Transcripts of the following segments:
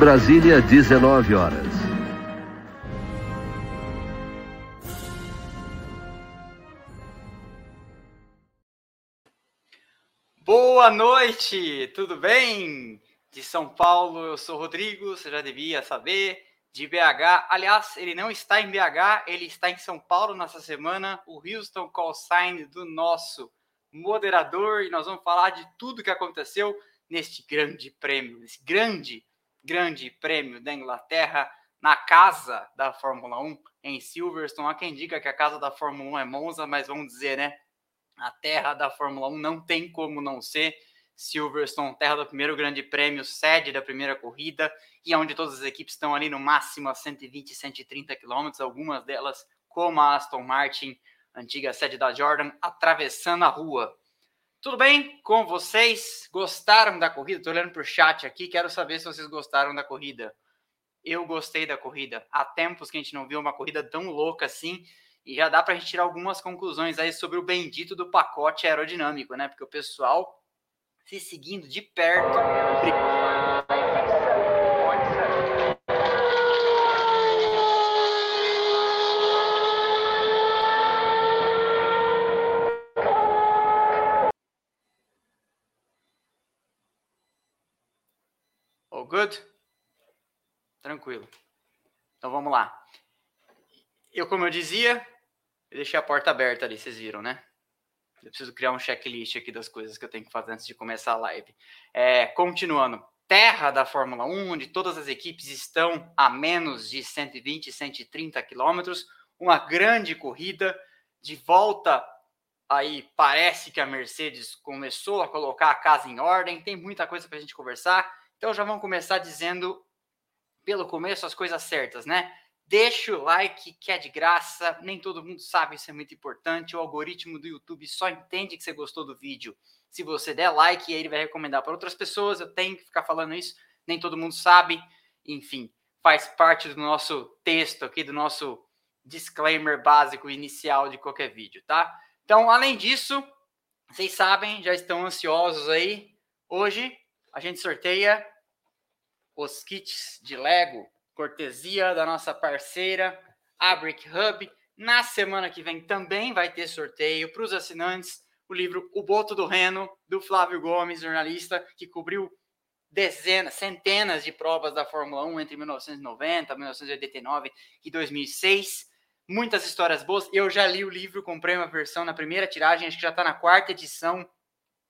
Brasília, 19 horas. Boa noite, tudo bem? De São Paulo, eu sou Rodrigo, você já devia saber. De BH, aliás, ele não está em BH, ele está em São Paulo nessa semana. O Houston Call Sign do nosso moderador, e nós vamos falar de tudo que aconteceu neste grande prêmio, nesse grande, grande prêmio da Inglaterra, na casa da Fórmula 1, em Silverstone. Há quem diga que a casa da Fórmula 1 é Monza, mas vamos dizer, né? A terra da Fórmula 1 não tem como não ser. Silverstone, terra do primeiro grande prêmio, sede da primeira corrida, e onde todas as equipes estão ali no máximo a 120, 130 quilômetros, algumas delas, como a Aston Martin, antiga sede da Jordan, atravessando a rua. Tudo bem com vocês? Gostaram da corrida? Estou olhando para o chat aqui, quero saber se vocês gostaram da corrida. Eu gostei da corrida. Há tempos que a gente não viu uma corrida tão louca assim, e já dá para a gente tirar algumas conclusões aí sobre o bendito do pacote aerodinâmico, né? Porque o pessoal se seguindo de perto. Good? Tranquilo. Então vamos lá. Eu, como eu dizia, eu deixei a porta aberta ali, vocês viram, né? Eu preciso criar um checklist aqui das coisas que eu tenho que fazer antes de começar a live. É, continuando. Terra da Fórmula 1, onde todas as equipes estão a menos de 120, 130 quilômetros. Uma grande corrida. De volta aí, parece que a Mercedes começou a colocar a casa em ordem. Tem muita coisa para a gente conversar. Então já vamos começar dizendo pelo começo as coisas certas, né? Deixa o like que é de graça, nem todo mundo sabe, isso é muito importante. O algoritmo do YouTube só entende que você gostou do vídeo. Se você der like, ele vai recomendar para outras pessoas. Eu tenho que ficar falando isso, nem todo mundo sabe. Enfim, faz parte do nosso texto aqui, do nosso disclaimer básico inicial de qualquer vídeo, tá? Então, além disso, vocês sabem, já estão ansiosos aí. Hoje a gente sorteia os kits de Lego, cortesia da nossa parceira, a Brick Hub. Na semana que vem também vai ter sorteio para os assinantes o livro O Boto do Reno, do Flávio Gomes, jornalista que cobriu dezenas, centenas de provas da Fórmula 1 entre 1990, 1989 e 2006. Muitas histórias boas. Eu já li o livro, comprei uma versão na primeira tiragem, acho que já está na quarta edição.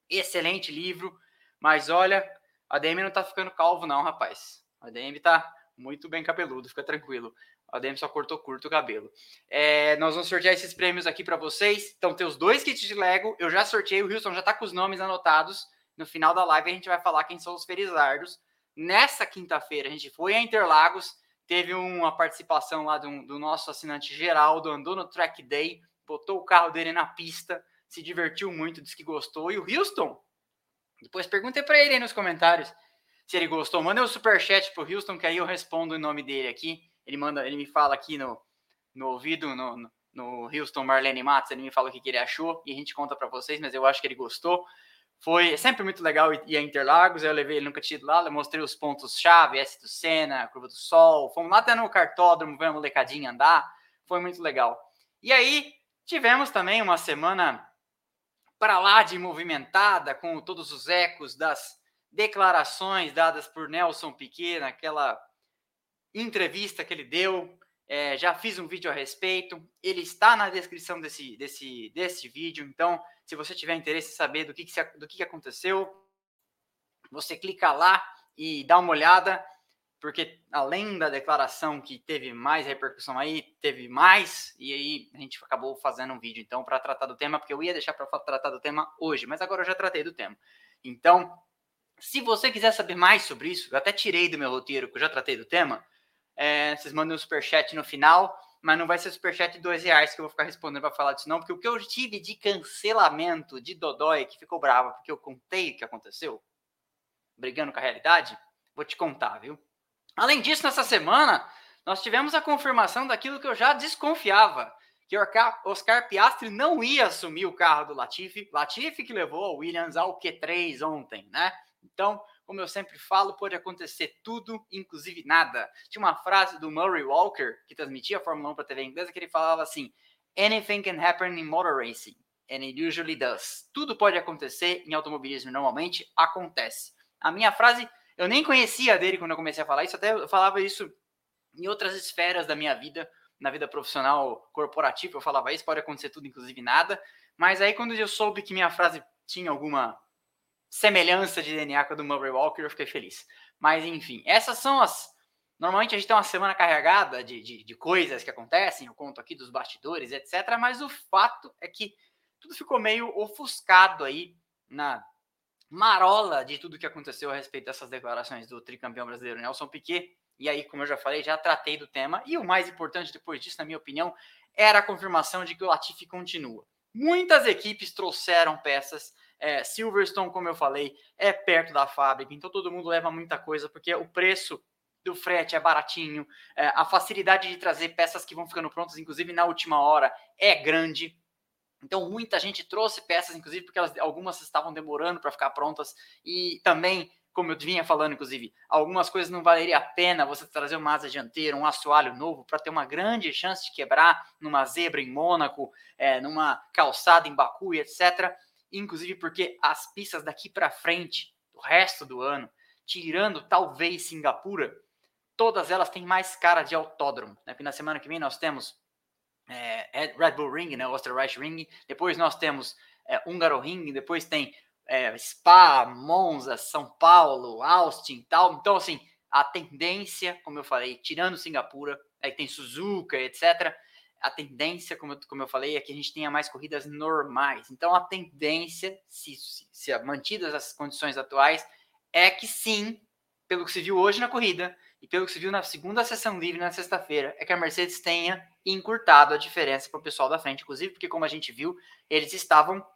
Excelente livro. Mas olha, a DM não tá ficando calvo, não, rapaz. A DM tá muito bem cabeludo, fica tranquilo. A DM só cortou curto o cabelo. É, nós vamos sortear esses prêmios aqui para vocês. Então, tem os dois kits de Lego. Eu já sorteei, o Wilson já tá com os nomes anotados. No final da live, a gente vai falar quem são os felizardos. Nessa quinta-feira, a gente foi a Interlagos. Teve uma participação lá do, do nosso assinante Geraldo, andou no track day, botou o carro dele na pista, se divertiu muito, disse que gostou. E o Houston depois perguntei para ele aí nos comentários se ele gostou. Manda um superchat pro Houston, que aí eu respondo o nome dele aqui. Ele manda, ele me fala aqui no, no ouvido, no, no Houston Marlene Matos, ele me fala o que, que ele achou e a gente conta para vocês, mas eu acho que ele gostou. Foi sempre muito legal ir a Interlagos, eu levei ele nunca tinha ido lá, eu mostrei os pontos-chave, S do Senna, Curva do Sol, fomos lá até no cartódromo, ver a molecadinha andar, foi muito legal. E aí, tivemos também uma semana para lá de movimentada, com todos os ecos das declarações dadas por Nelson Piquet naquela entrevista que ele deu. É, já fiz um vídeo a respeito, ele está na descrição desse, desse, desse vídeo. Então, se você tiver interesse em saber do que, que, do que, que aconteceu, você clica lá e dá uma olhada porque além da declaração que teve mais repercussão aí, teve mais, e aí a gente acabou fazendo um vídeo então para tratar do tema, porque eu ia deixar para tratar do tema hoje, mas agora eu já tratei do tema. Então, se você quiser saber mais sobre isso, eu até tirei do meu roteiro, que eu já tratei do tema, é, vocês mandem um superchat no final, mas não vai ser superchat de dois reais que eu vou ficar respondendo para falar disso não, porque o que eu tive de cancelamento de Dodói, que ficou brava porque eu contei o que aconteceu, brigando com a realidade, vou te contar, viu? Além disso, nessa semana, nós tivemos a confirmação daquilo que eu já desconfiava, que Oscar Piastri não ia assumir o carro do Latifi. Latifi que levou a Williams ao Q3 ontem, né? Então, como eu sempre falo, pode acontecer tudo, inclusive nada. Tinha uma frase do Murray Walker, que transmitia a Fórmula 1 para a TV inglesa, que ele falava assim: Anything can happen in motor racing, and it usually does. Tudo pode acontecer em automobilismo, normalmente acontece. A minha frase, eu nem conhecia dele quando eu comecei a falar isso, até eu falava isso em outras esferas da minha vida, na vida profissional corporativa, eu falava isso, pode acontecer tudo, inclusive nada. Mas aí quando eu soube que minha frase tinha alguma semelhança de DNA com a do Murray Walker, eu fiquei feliz. Mas enfim, essas são as. Normalmente a gente tem uma semana carregada de, de, de coisas que acontecem, eu conto aqui dos bastidores, etc. Mas o fato é que tudo ficou meio ofuscado aí na marola de tudo que aconteceu a respeito dessas declarações do tricampeão brasileiro Nelson Piquet. E aí, como eu já falei, já tratei do tema. E o mais importante depois disso, na minha opinião, era a confirmação de que o Latifi continua. Muitas equipes trouxeram peças. É, Silverstone, como eu falei, é perto da fábrica, então todo mundo leva muita coisa, porque o preço do frete é baratinho, é, a facilidade de trazer peças que vão ficando prontas, inclusive na última hora, é grande. Então muita gente trouxe peças, inclusive porque elas, algumas estavam demorando para ficar prontas e também como eu vinha falando, inclusive, algumas coisas não valeria a pena você trazer uma asa dianteira, um assoalho novo, para ter uma grande chance de quebrar numa zebra em Mônaco, é, numa calçada em Baku e etc. Inclusive porque as pistas daqui para frente, do resto do ano, tirando talvez Singapura, todas elas têm mais cara de autódromo. Né? Porque na semana que vem nós temos é, Red Bull Ring, né, Österreich Ring, depois nós temos é, Húngaro Ring, depois tem é, Spa, Monza, São Paulo, Austin tal. Então, assim, a tendência, como eu falei, tirando Singapura, aí tem Suzuka, etc. A tendência, como eu, como eu falei, é que a gente tenha mais corridas normais. Então, a tendência, se, se, se mantidas as condições atuais, é que sim, pelo que se viu hoje na corrida e pelo que se viu na segunda sessão livre na sexta-feira, é que a Mercedes tenha encurtado a diferença para o pessoal da frente, inclusive porque, como a gente viu, eles estavam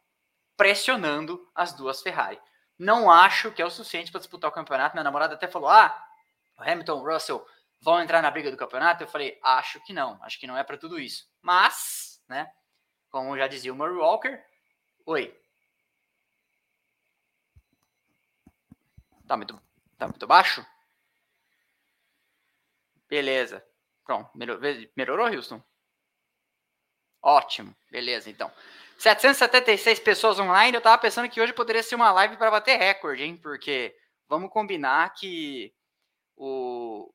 pressionando as duas Ferrari. Não acho que é o suficiente para disputar o campeonato. Minha namorada até falou: ah, Hamilton, Russell vão entrar na briga do campeonato. Eu falei: acho que não, acho que não é para tudo isso. Mas, né, como já dizia o Murray Walker, oi. Tá muito, tá muito baixo? Beleza. Pronto, melhorou, Houston? Ótimo, beleza, então. 776 pessoas online. Eu tava pensando que hoje poderia ser uma live para bater recorde, hein? Porque vamos combinar que o,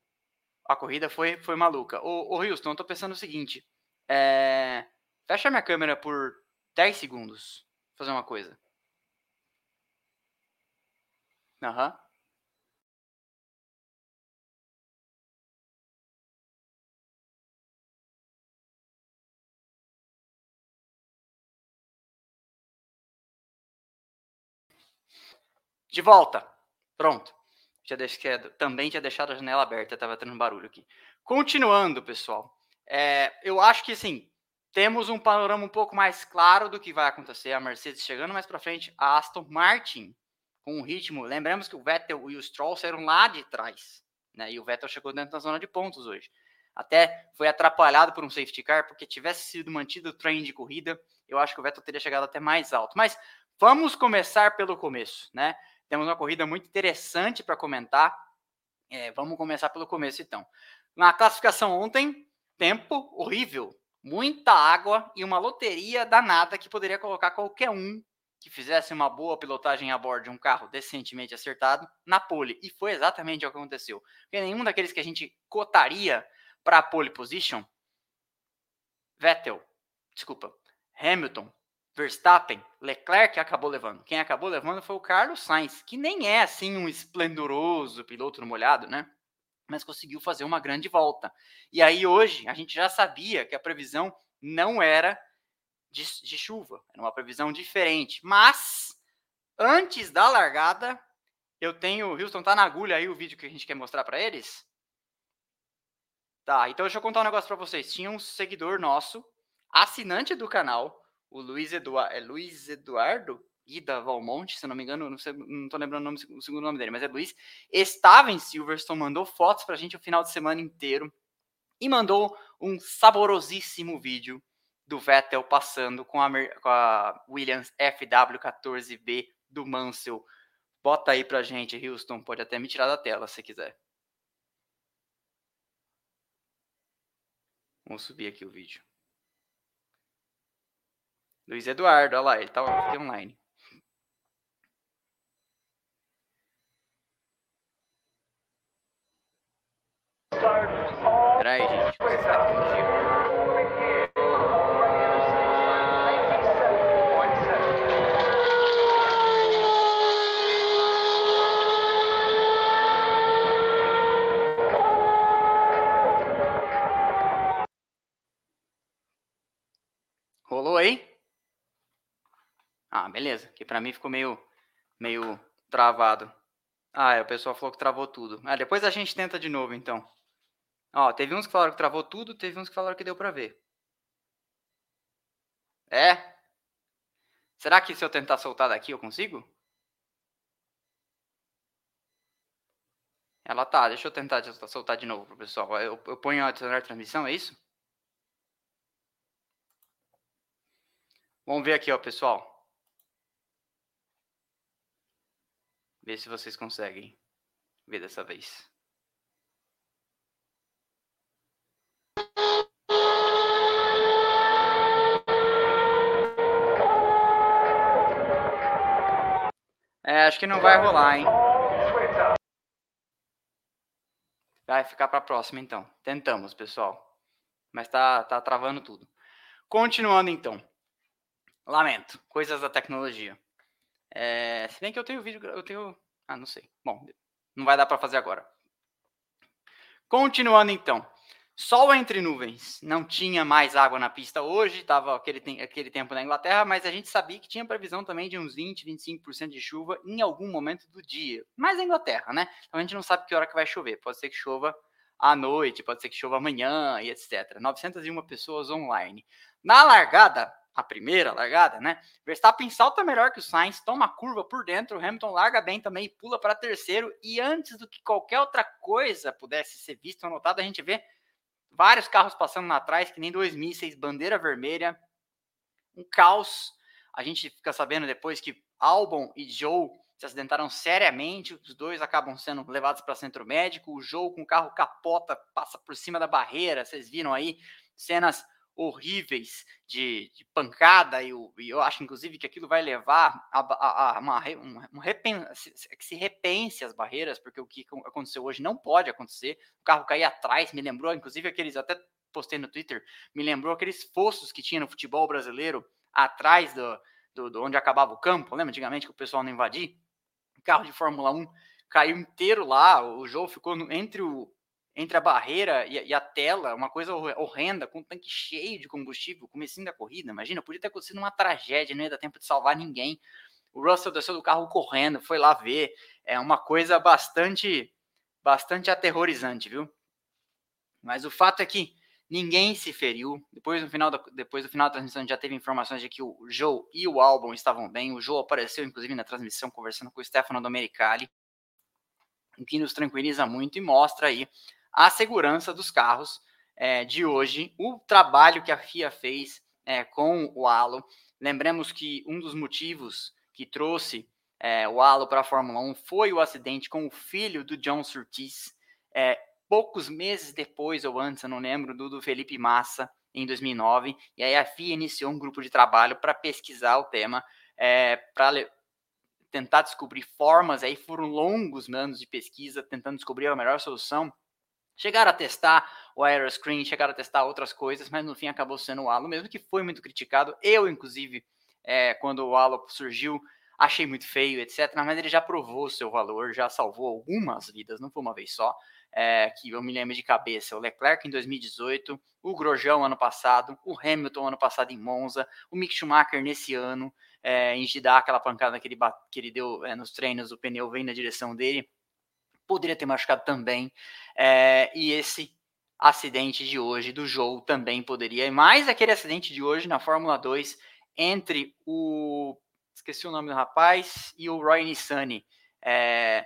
a corrida foi, foi maluca. Ô, ô Houston, eu tô pensando o seguinte. É, fecha minha câmera por 10 segundos. Vou fazer uma coisa. Aham. Uhum. De volta. Pronto. Já deixei, também tinha deixado a janela aberta, estava tendo barulho aqui. Continuando, pessoal. É, eu acho que sim, temos um panorama um pouco mais claro do que vai acontecer. A Mercedes chegando mais para frente, a Aston Martin com um ritmo. Lembramos que o Vettel e o Stroll saíram lá de trás, né? E o Vettel chegou dentro da zona de pontos hoje. Até foi atrapalhado por um safety car, porque tivesse sido mantido o trem de corrida, eu acho que o Vettel teria chegado até mais alto. Mas vamos começar pelo começo, né? Temos uma corrida muito interessante para comentar. É, vamos começar pelo começo, então. Na classificação ontem, tempo horrível. Muita água e uma loteria danada que poderia colocar qualquer um que fizesse uma boa pilotagem a bordo de um carro decentemente acertado na pole. E foi exatamente o que aconteceu. Porque nenhum daqueles que a gente cotaria para a pole position, Vettel, desculpa, Hamilton, Verstappen, Leclerc acabou levando. Quem acabou levando foi o Carlos Sainz, que nem é assim um esplendoroso piloto no molhado, né? Mas conseguiu fazer uma grande volta. E aí hoje a gente já sabia que a previsão não era de, de chuva, era uma previsão diferente. Mas antes da largada, eu tenho. Houston tá na agulha aí o vídeo que a gente quer mostrar para eles. Tá, então deixa eu contar um negócio para vocês. Tinha um seguidor nosso, assinante do canal, o Luiz, Eduard, é Luiz Eduardo Ida Valmonte, se não me engano, não, sei, não tô lembrando o, nome, o segundo nome dele, mas é Luiz, estava em Silverstone, mandou fotos pra gente o final de semana inteiro e mandou um saborosíssimo vídeo do Vettel passando com a, com a Williams FW14B do Mansell Bota aí pra gente, Houston. Pode até me tirar da tela se quiser. Vamos subir aqui o vídeo. Luiz Eduardo, olha lá, ele tá online. Peraí, gente. Rolou aí? Ah, beleza. Que pra mim ficou meio, meio travado. Ah, é, o pessoal falou que travou tudo. Ah, depois a gente tenta de novo, então. Ó, teve uns que falaram que travou tudo, teve uns que falaram que deu pra ver. É? Será que se eu tentar soltar daqui eu consigo? Ela tá, deixa eu tentar soltar de novo pro pessoal. Eu, eu ponho a adicionar transmissão, é isso? Vamos ver aqui, ó, pessoal. Ver se vocês conseguem ver dessa vez. É, acho que não vai rolar, hein? Vai ficar para a próxima, então. Tentamos, pessoal. Mas tá, tá travando tudo. Continuando, então. Lamento. Coisas da tecnologia. É, se bem que eu tenho vídeo, eu tenho. Ah, não sei. Bom, não vai dar para fazer agora. Continuando então. Sol entre nuvens. Não tinha mais água na pista hoje, estava aquele, aquele tempo na Inglaterra, mas a gente sabia que tinha previsão também de uns 20, 25% de chuva em algum momento do dia. Mas na Inglaterra, né? Então a gente não sabe que hora que vai chover. Pode ser que chova à noite, pode ser que chova amanhã e etc. 901 pessoas online. Na largada, a primeira largada, né? Verstappen salta melhor que o Sainz, toma curva por dentro, Hamilton larga bem também, pula para terceiro. E antes do que qualquer outra coisa pudesse ser vista ou notada, a gente vê vários carros passando lá atrás, que nem 2006, bandeira vermelha, um caos. A gente fica sabendo depois que Albon e Joe se acidentaram seriamente, os dois acabam sendo levados para centro médico, o Joe com o carro capota, passa por cima da barreira, vocês viram aí cenas horríveis de, de pancada, e eu, e eu, acho, inclusive, que aquilo vai levar a, a, a uma, um, repen, que se repense as barreiras, porque o que aconteceu hoje não pode acontecer. O carro cair atrás, me lembrou, inclusive, aqueles, até postei no Twitter, me lembrou aqueles fossos que tinha no futebol brasileiro, atrás do, do, do onde acabava o campo, lembra antigamente que o pessoal não invadia? O carro de Fórmula 1 caiu inteiro lá, o jogo ficou entre o, entre a barreira e, e, a tela, uma coisa horrenda, com um tanque cheio de combustível, comecinho da corrida, imagina, podia ter acontecido uma tragédia, não ia dar tempo de salvar ninguém. O Russell desceu do carro correndo, foi lá ver, é uma coisa bastante, bastante aterrorizante, viu? Mas o fato é que ninguém se feriu. Depois, no final da, depois do final da transmissão, já teve informações de que o Joe e o Albon estavam bem. O Joe apareceu, inclusive, na transmissão, conversando com o Stefano Domenicali, o que nos tranquiliza muito e mostra aí a segurança dos carros é, de hoje, o trabalho que a FIA fez é, com o halo. Lembremos que um dos motivos que trouxe é, o halo para a Fórmula 1 foi o acidente com o filho do John Surtees, é, poucos meses depois ou antes, eu não lembro, do, do Felipe Massa, em 2009. E aí a FIA iniciou um grupo de trabalho para pesquisar o tema, é, para tentar descobrir formas. Aí foram longos anos de pesquisa, tentando descobrir a melhor solução Chegaram a testar o Aeroscreen, chegaram a testar outras coisas, mas no fim acabou sendo o Halo mesmo, que foi muito criticado. Eu, inclusive, é, quando o Halo surgiu, achei muito feio, etc. Mas ele já provou seu valor, já salvou algumas vidas, não foi uma vez só. É, que eu me lembro de cabeça, o Leclerc em 2018, o Grosjean ano passado, o Hamilton ano passado em Monza, o Mick Schumacher nesse ano, é, em Jeddah, aquela pancada que ele, que ele deu é, nos treinos, o pneu vem na direção dele, poderia ter machucado também. É, e esse acidente de hoje do jogo também poderia. E mais aquele acidente de hoje na Fórmula 2 entre o. Esqueci o nome do rapaz e o Roy Nissany. É,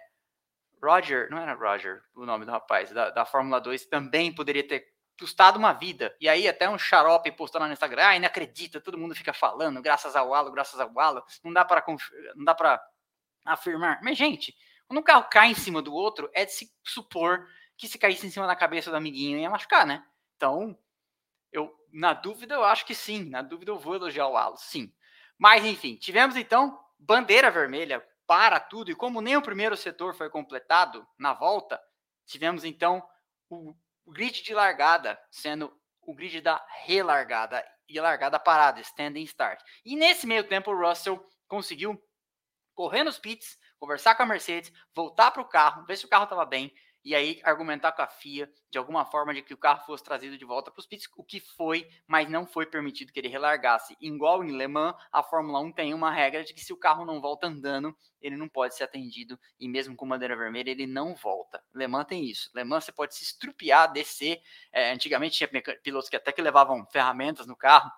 Roger, não era Roger o nome do rapaz, da, da Fórmula 2, também poderia ter custado uma vida. E aí até um xarope postou lá no Instagram, ah, não acredita, todo mundo fica falando, graças ao Halo, graças ao Halo, não dá para não dá para afirmar. Mas, gente, quando um carro cai em cima do outro, é de se supor que se caísse em cima da cabeça do amiguinho ia machucar, né? Então, eu, na dúvida, eu acho que sim. Na dúvida, eu vou elogiar o Alonso, sim. Mas, enfim, tivemos então bandeira vermelha para tudo. E como nem o primeiro setor foi completado na volta, tivemos então o, grid de largada sendo o grid da relargada e largada parada, standing start. E nesse meio tempo, o Russell conseguiu correr nos pits, conversar com a Mercedes, voltar para o carro, ver se o carro estava bem, e aí argumentar com a FIA de alguma forma de que o carro fosse trazido de volta para os pits, o que foi, mas não foi permitido que ele relargasse. Igual em Le Mans, a Fórmula 1 tem uma regra de que se o carro não volta andando, ele não pode ser atendido, e mesmo com bandeira vermelha, ele não volta. Le Mans tem isso. Le Mans você pode se estrupiar, descer. É, antigamente tinha pilotos que até que levavam ferramentas no carro,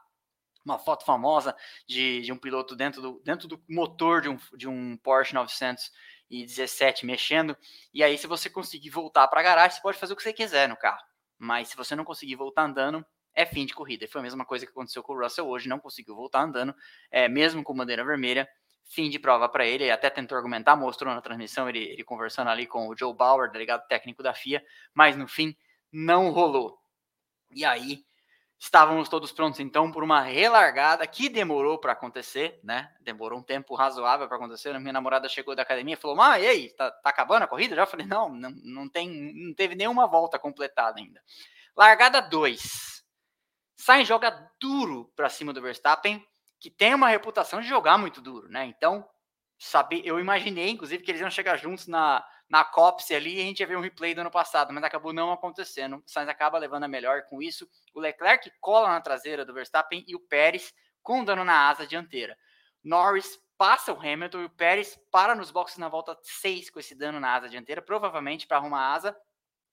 uma foto famosa de, de um piloto dentro do, dentro do motor de um, de um Porsche 900 e 17 mexendo. E aí, se você conseguir voltar para a garagem, você pode fazer o que você quiser no carro. Mas se você não conseguir voltar andando, é fim de corrida. E foi a mesma coisa que aconteceu com o Russell hoje, não conseguiu voltar andando, é, mesmo com bandeira vermelha. Fim de prova para ele, ele até tentou argumentar, mostrou na transmissão ele, ele conversando ali com o Joe Bauer, delegado técnico da FIA, mas no fim não rolou. E aí, Estávamos todos prontos então por uma relargada que demorou para acontecer, né? Demorou um tempo razoável para acontecer. Minha namorada chegou da academia e falou: "Ah, e aí, tá, tá acabando a corrida?" Já falei: "Não, não, não tem, não teve nenhuma volta completada ainda." Largada 2. Sainz joga duro para cima do Verstappen, que tem uma reputação de jogar muito duro, né? Então, sabe, eu imaginei inclusive que eles iam chegar juntos na na COPSE ali, a gente ia ver um replay do ano passado, mas acabou não acontecendo. O Sainz acaba levando a melhor com isso. O Leclerc cola na traseira do Verstappen e o Pérez com dano na asa dianteira. Norris passa o Hamilton e o Pérez para nos boxes na volta 6 com esse dano na asa dianteira, provavelmente para arrumar a asa,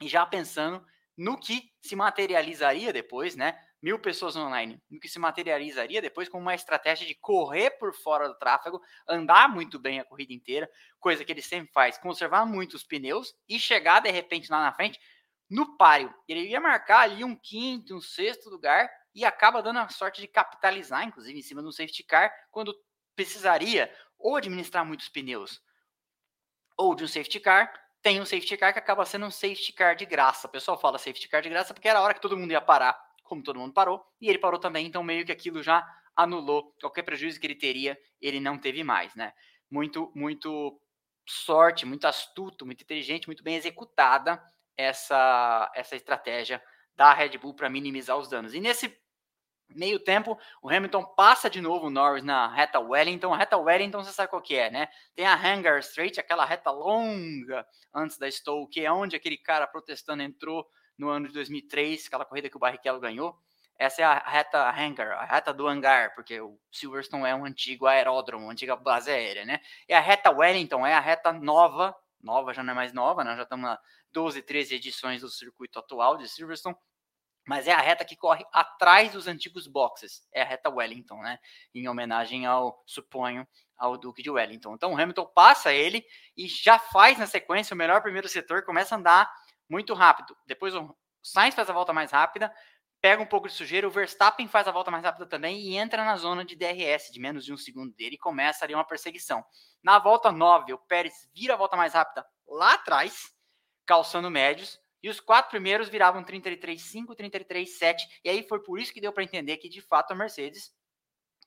e já pensando no que se materializaria depois, né? Mil pessoas online, no que se materializaria depois com uma estratégia de correr por fora do tráfego, andar muito bem a corrida inteira, coisa que ele sempre faz, conservar muito os pneus e chegar de repente lá na frente no páreo. Ele ia marcar ali um quinto, um sexto lugar e acaba dando a sorte de capitalizar, inclusive em cima um safety car, quando precisaria ou administrar muitos pneus ou de um safety car, tem um safety car que acaba sendo um safety car de graça. O pessoal fala safety car de graça porque era a hora que todo mundo ia parar como todo mundo parou, e ele parou também, então meio que aquilo já anulou qualquer prejuízo que ele teria, ele não teve mais, né? Muito, muito sorte, muito astuto, muito inteligente, muito bem executada essa, essa estratégia da Red Bull para minimizar os danos. E nesse meio tempo, o Hamilton passa de novo o Norris na reta Wellington. A reta Wellington, você sabe qual que é, né? Tem a Hangar Straight, aquela reta longa antes da Stowe, que é onde aquele cara protestando entrou no ano de 2003, aquela corrida que o Barrichello ganhou. Essa é a reta hangar, a reta do hangar, porque o Silverstone é um antigo aeródromo, uma antiga base aérea, né? E a reta Wellington é a reta nova, nova já não é mais nova, né? Já estamos na 12, 13 edições do circuito atual de Silverstone, mas é a reta que corre atrás dos antigos boxes, é a reta Wellington, né? Em homenagem ao, suponho, ao Duque de Wellington. Então o Hamilton passa ele e já faz na sequência o melhor primeiro setor, começa a andar muito rápido. Depois o Sainz faz a volta mais rápida, pega um pouco de sujeira, o Verstappen faz a volta mais rápida também e entra na zona de DRS, de menos de um segundo dele, e começa ali uma perseguição. Na volta 9, o Pérez vira a volta mais rápida lá atrás, calçando médios, e os quatro primeiros viravam 33,5, 33,7, e aí foi por isso que deu para entender que de fato a Mercedes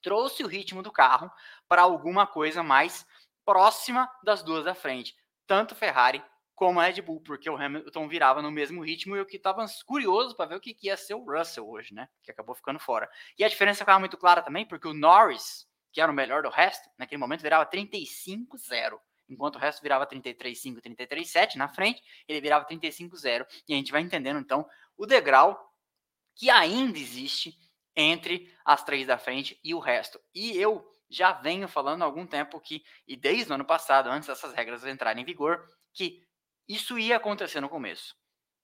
trouxe o ritmo do carro para alguma coisa mais próxima das duas da frente, tanto Ferrari como a Red Bull, porque o Hamilton virava no mesmo ritmo e eu que estava curioso para ver o que, que ia ser o Russell hoje, né? Que acabou ficando fora. E a diferença ficava muito clara também, porque o Norris, que era o melhor do resto, naquele momento virava 35-0. Enquanto o resto virava 33-5, 33-7 na frente, ele virava 35-0. E a gente vai entendendo então o degrau que ainda existe entre as três da frente e o resto. E eu já venho falando há algum tempo que, e desde o ano passado, antes dessas regras entrarem em vigor, que isso ia acontecer no começo.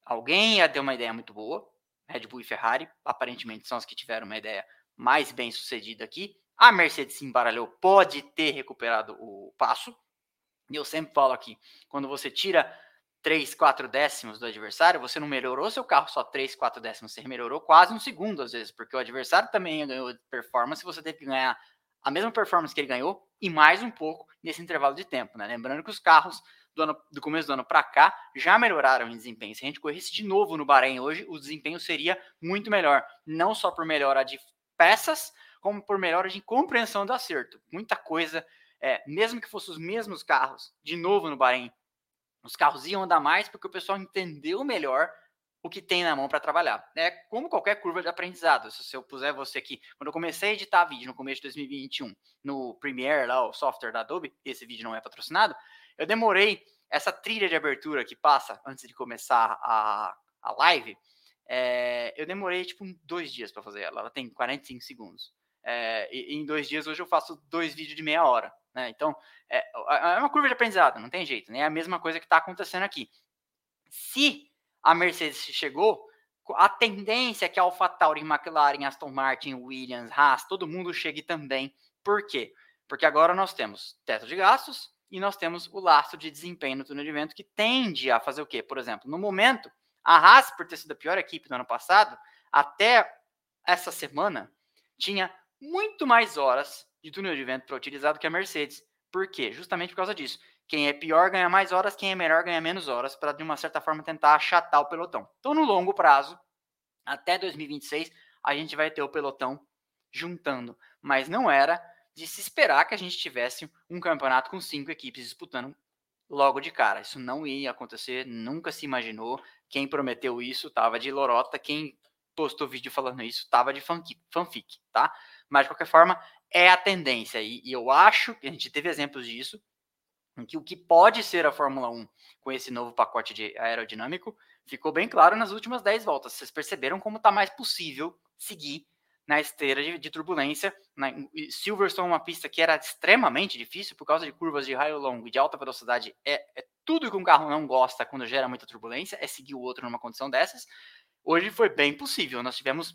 Alguém ia ter uma ideia muito boa, Red Bull e Ferrari, aparentemente são as que tiveram uma ideia mais bem sucedida aqui. A Mercedes se embaralhou, pode ter recuperado o passo. E eu sempre falo aqui, quando você tira 3, 4 décimos do adversário, você não melhorou seu carro só 3, 4 décimos, você melhorou quase um segundo às vezes, porque o adversário também ganhou performance, você teve que ganhar a mesma performance que ele ganhou e mais um pouco nesse intervalo de tempo. Né? Lembrando que os carros do, ano, do começo do ano para cá já melhoraram em desempenho. Se a gente corresse de novo no Bahrein hoje, o desempenho seria muito melhor. Não só por melhora de peças, como por melhora de compreensão do acerto. Muita coisa, é, mesmo que fossem os mesmos carros, de novo no Bahrein, os carros iam andar mais porque o pessoal entendeu melhor o que tem na mão para trabalhar. É como qualquer curva de aprendizado. Se eu puser você aqui, quando eu comecei a editar vídeo no começo de 2021 no Premiere, lá, o software da Adobe, esse vídeo não é patrocinado, eu demorei essa trilha de abertura que passa antes de começar a, a live. É, eu demorei tipo dois dias para fazer ela. Ela tem 45 segundos. É, e, em dois dias hoje eu faço dois vídeos de meia hora. Né? Então é, é uma curva de aprendizado, não tem jeito. Né? É a mesma coisa que está acontecendo aqui. Se a Mercedes chegou, a tendência é que a AlphaTauri, McLaren, Aston Martin, Williams, Haas, todo mundo chegue também. Por quê? Porque agora nós temos teto de gastos e nós temos o laço de desempenho no túnel de vento que tende a fazer o quê? Por exemplo, no momento, a Haas, por ter sido a pior equipe do ano passado, até essa semana, tinha muito mais horas de túnel de vento para utilizar do que a Mercedes. Por quê? Justamente por causa disso. Quem é pior ganha mais horas, quem é melhor ganha menos horas, para de uma certa forma tentar achatar o pelotão. Então, no longo prazo, até 2026, a gente vai ter o pelotão juntando. Mas não era de se esperar que a gente tivesse um campeonato com cinco equipes disputando logo de cara. Isso não ia acontecer, nunca se imaginou. Quem prometeu isso estava de lorota, quem postou vídeo falando isso estava de fanfic, tá? Mas de qualquer forma, é a tendência. E, e eu acho que a gente teve exemplos disso em que o que pode ser a Fórmula 1 com esse novo pacote de aerodinâmico ficou bem claro nas últimas 10 voltas. Vocês perceberam como está mais possível seguir na esteira de, de turbulência. Na, Silverstone, uma pista que era extremamente difícil por causa de curvas de raio longo e de alta velocidade, é, é tudo que um carro não gosta quando gera muita turbulência, é seguir o outro numa condição dessas. Hoje foi bem possível. Nós tivemos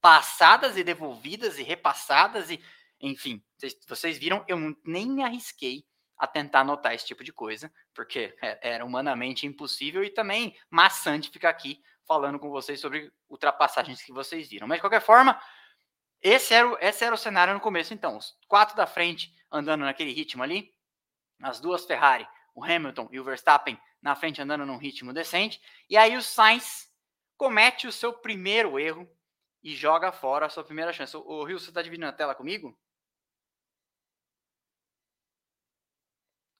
passadas e devolvidas e repassadas e, enfim, vocês, vocês viram, eu nem me arrisquei a tentar anotar esse tipo de coisa, porque é, era humanamente impossível e também maçante ficar aqui falando com vocês sobre ultrapassagens que vocês viram. Mas de qualquer forma, esse era, o, esse era o cenário no começo. Então, os quatro da frente andando naquele ritmo ali, as duas Ferrari, o Hamilton e o Verstappen na frente andando num ritmo decente, e aí o Sainz comete o seu primeiro erro e joga fora a sua primeira chance. O Rio, você está dividindo a tela comigo?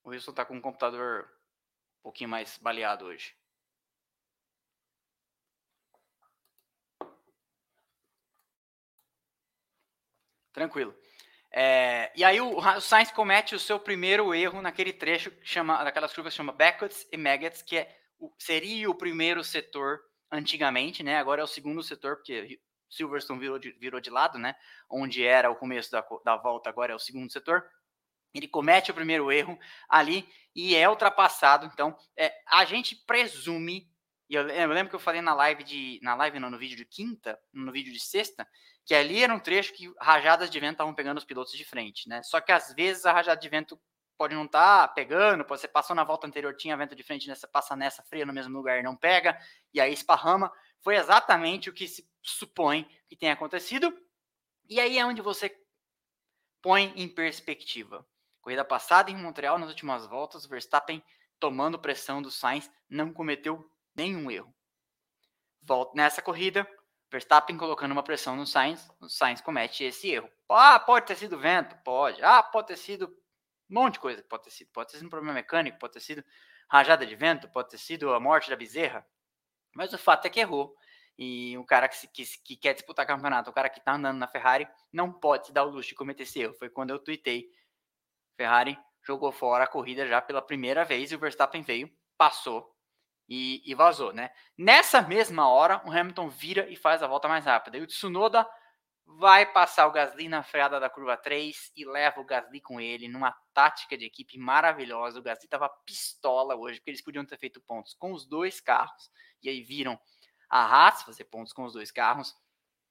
O Wilson está com um computador um pouquinho mais baleado hoje. Tranquilo. É, e aí o, o Sainz comete o seu primeiro erro naquele trecho que chama, daquelas curvas que chama Beckett's e Maggots, que é o, seria o primeiro setor antigamente, né? Agora é o segundo setor, porque Silverstone virou de, virou de lado, né? Onde era o começo da, da volta, agora é o segundo setor ele comete o primeiro erro ali e é ultrapassado. Então, é, a gente presume, e eu, eu, lembro que eu falei na live de. Na live não, no vídeo de quinta, no vídeo de sexta, que ali era um trecho que rajadas de vento estavam pegando os pilotos de frente, né? Só que às vezes a rajada de vento pode não estar tá pegando, você passou na volta anterior, tinha vento de frente, nessa passa nessa fria no mesmo lugar e não pega, e aí esparrama. Foi exatamente o que se supõe que tenha acontecido. E aí é onde você põe em perspectiva. Corrida passada em Montreal, nas últimas voltas, Verstappen tomando pressão do Sainz, não cometeu nenhum erro. Volta nessa corrida, Verstappen colocando uma pressão no Sainz, o Sainz comete esse erro. Ah, pode ter sido vento? Pode. Ah, pode ter sido um monte de coisa pode ter sido. Pode ter sido um problema mecânico, pode ter sido rajada de vento, pode ter sido a morte da bezerra. Mas o fato é que errou. E o cara que, que, que quer disputar campeonato, o cara que tá andando na Ferrari, não pode se dar o luxo de cometer esse erro. Foi quando eu tuitei Ferrari jogou fora a corrida já pela primeira vez e o Verstappen veio, passou e, e, vazou, né? Nessa mesma hora, o Hamilton vira e faz a volta mais rápida. E o Tsunoda vai passar o Gasly na freada da curva 3 e leva o Gasly com ele numa tática de equipe maravilhosa. O Gasly estava pistola hoje, porque eles podiam ter feito pontos com os dois carros. E aí viram a Haas fazer pontos com os dois carros,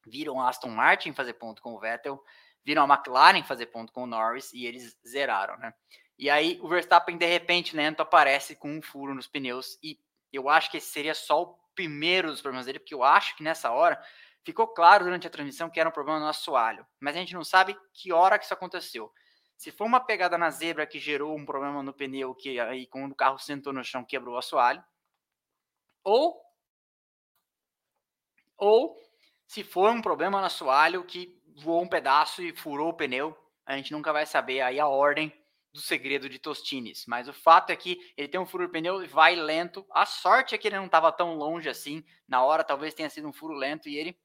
viram a Aston Martin fazer ponto com o Vettel, viram a McLaren fazer ponto com o Norris e eles zeraram, né? E aí o Verstappen, de repente, lento, aparece com um furo nos pneus e eu acho que esse seria só o primeiro dos problemas dele, porque eu acho que nessa hora ficou claro durante a transmissão que era um problema no assoalho, mas a gente não sabe que hora que isso aconteceu. Se for uma pegada na zebra que gerou um problema no pneu, que aí quando o carro sentou no chão quebrou o assoalho, ou ou se for um problema no assoalho que voou um pedaço e furou o pneu, a gente nunca vai saber aí a ordem do segredo de Tostines. Mas o fato é que ele tem um furo pneu e vai lento. A sorte é que ele não estava tão longe assim. Na hora talvez tenha sido um furo lento e ele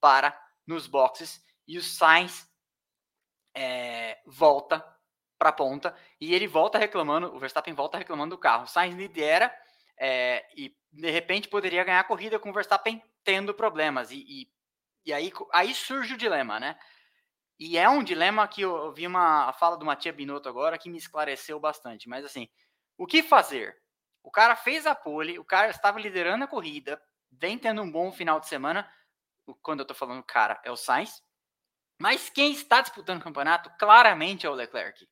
para nos boxes. E o Sainz é, volta para a ponta e ele volta reclamando. O Verstappen volta reclamando do carro. O Sainz lidera é, e de repente poderia ganhar a corrida com o Verstappen tendo problemas. E, e, e aí, aí surge o dilema, né? E é um dilema que eu, vi uma fala do Matia Binotto agora que me esclareceu bastante. Mas assim, o que fazer? O cara fez a pole, o cara estava liderando a corrida, vem tendo um bom final de semana. Quando eu tô falando cara, é o Sainz. Mas quem está disputando o campeonato claramente é o Leclerc.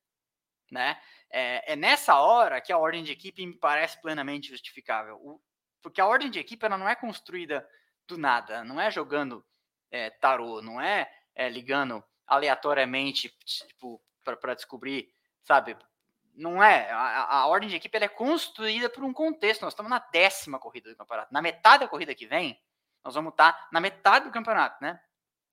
Né? É, é nessa hora que a ordem de equipe me parece plenamente justificável. O, porque a ordem de equipe ela não é construída do nada, não é jogando é, tarô, não é, é ligando aleatoriamente, tipo, para descobrir, sabe? Não é. A, a ordem de equipe é construída por um contexto. Nós estamos na décima corrida do campeonato. Na metade da corrida que vem, nós vamos estar tá na metade do campeonato, né?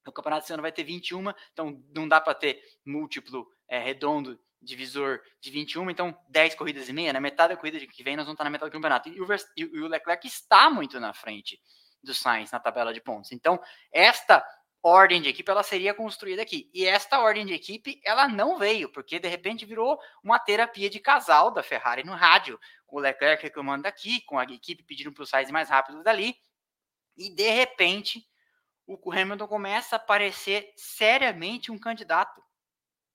O campeonato esse ano vai ter 21, então não dá para ter múltiplo é, redondo, divisor de 21, então 10 corridas e meia. Na metade da corrida que vem, nós vamos estar tá na metade do campeonato. E o, e o Leclerc está muito na frente do Sainz na tabela de pontos. Então, esta ordem de equipe ela seria construída aqui. E esta ordem de equipe ela não veio, porque de repente virou uma terapia de casal da Ferrari no rádio, com o Leclerc reclamando daqui, com a equipe pedindo para o Sainz mais rápido dali, e de repente o Hamilton começa a parecer seriamente um candidato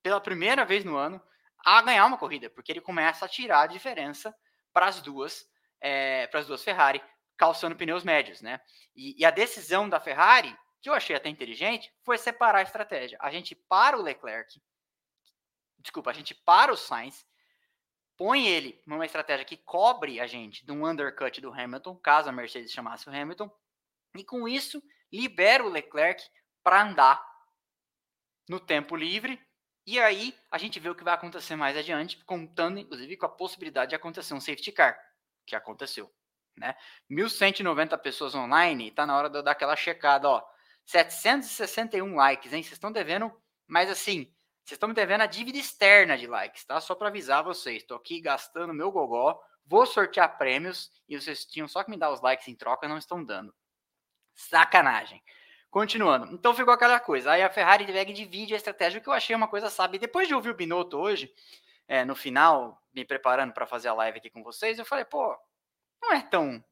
pela primeira vez no ano a ganhar uma corrida, porque ele começa a tirar a diferença para as duas, é, para as duas Ferrari, calçando pneus médios, né? E, e a decisão da Ferrari que eu achei até inteligente, foi separar a estratégia. A gente para o Leclerc, desculpa, a gente para o Sainz, põe ele numa estratégia que cobre a gente de um undercut do Hamilton, caso a Mercedes chamasse o Hamilton, e com isso libera o Leclerc para andar no tempo livre. E aí a gente vê o que vai acontecer mais adiante, contando inclusive com a possibilidade de acontecer um safety car, que aconteceu. Né? 1.190 pessoas online, está na hora de eu dar aquela checada, ó. 761 likes, hein? Vocês estão devendo, mas assim, vocês estão me devendo a dívida externa de likes, tá? Só para avisar vocês, estou aqui gastando meu gogó, vou sortear prêmios e vocês tinham só que me dar os likes em troca, não estão dando. Sacanagem. Continuando. Então ficou aquela coisa. Aí a Ferrari de divide a estratégia, que eu achei uma coisa, sabe? Depois de ouvir o Binotto hoje, é, no final, me preparando para fazer a live aqui com vocês, eu falei, pô, não é tão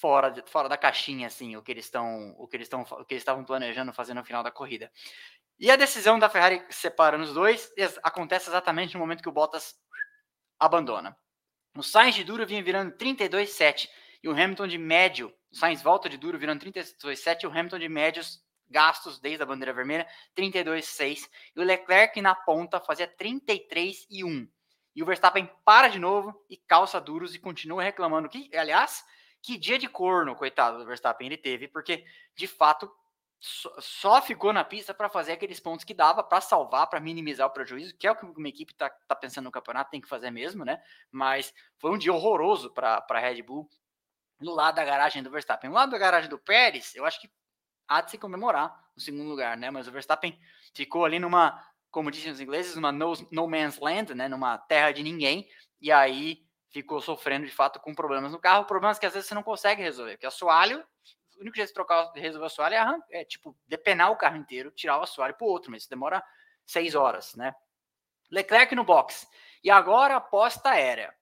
fora, de, fora da caixinha, assim, o que eles estão, o que eles estão, o que eles estavam planejando fazer no final da corrida. E a decisão da Ferrari separando os dois acontece exatamente no momento que o Bottas abandona. O Sainz de duro vinha virando 32,7 e o Hamilton de médio, o Sainz volta de duro virando 32,7 e o Hamilton de médios gastos desde a bandeira vermelha 32,6 e o Leclerc na ponta fazia 33,1. E o Verstappen para de novo e calça duros e continua reclamando que, aliás, que dia de corno, coitado do Verstappen, ele teve, porque de fato só ficou na pista para fazer aqueles pontos que dava para salvar, para minimizar o prejuízo, que é o que uma equipe está tá pensando no campeonato, tem que fazer mesmo, né? Mas foi um dia horroroso para a Red Bull no lado da garagem do Verstappen. No lado da garagem do Pérez, eu acho que há de se comemorar o segundo lugar, né? Mas o Verstappen ficou ali numa, como dizem os ingleses, numa no, no man's land, né? Numa terra de ninguém, e aí ficou sofrendo de fato com problemas no carro, problemas que às vezes você não consegue resolver, porque assoalho, o único jeito de trocar, de resolver assoalho é, é tipo depenar o carro inteiro, tirar o assoalho para o outro, mas isso demora seis horas, né? Leclerc no box. E agora a aposta era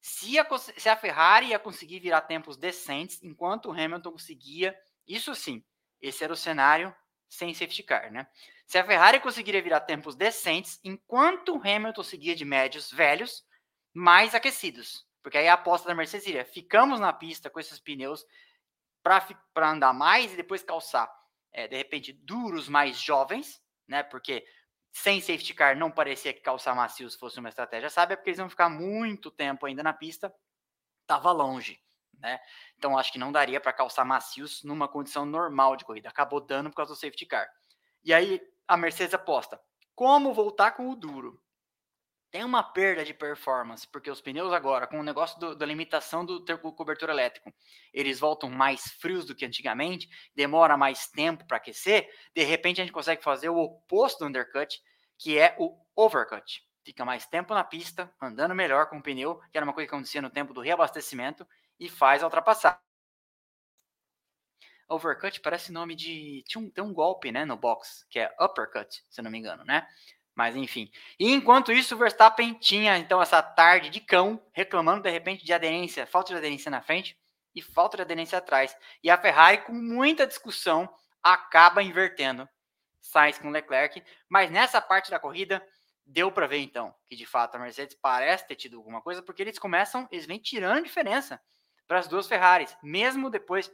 se a, se a Ferrari ia conseguir virar tempos decentes, enquanto o Hamilton conseguia, isso sim, esse era o cenário sem safety car, né? Se a Ferrari conseguiria virar tempos decentes, enquanto o Hamilton seguia de médios velhos, mais aquecidos. Porque aí a aposta da Mercedes iria, ficamos na pista com esses pneus para andar mais e depois calçar, é, de repente, duros mais jovens, né? Porque sem safety car não parecia que calçar macios fosse uma estratégia sábia, porque eles vão ficar muito tempo ainda na pista, estava longe, né? Então acho que não daria para calçar macios numa condição normal de corrida. Acabou dando por causa do safety car. E aí a Mercedes aposta: como voltar com o duro? Tem uma perda de performance, porque os pneus agora, com o negócio do, da limitação do cobertor elétrico, eles voltam mais frios do que antigamente, demora mais tempo para aquecer, de repente a gente consegue fazer o oposto do undercut, que é o overcut. Fica mais tempo na pista, andando melhor com o pneu, que era uma coisa que acontecia no tempo do reabastecimento, e faz a ultrapassagem. Overcut parece nome de. Tinha um, tem um golpe né, no box, que é uppercut, se não me engano, né? Mas enfim. E enquanto isso, o Verstappen tinha então essa tarde de cão, reclamando de repente de aderência, falta de aderência na frente e falta de aderência atrás. E a Ferrari, com muita discussão, acaba invertendo Sainz com Leclerc. Mas nessa parte da corrida, deu para ver então que de fato a Mercedes parece ter tido alguma coisa, porque eles começam, eles vêm tirando diferença para as duas Ferraris, mesmo depois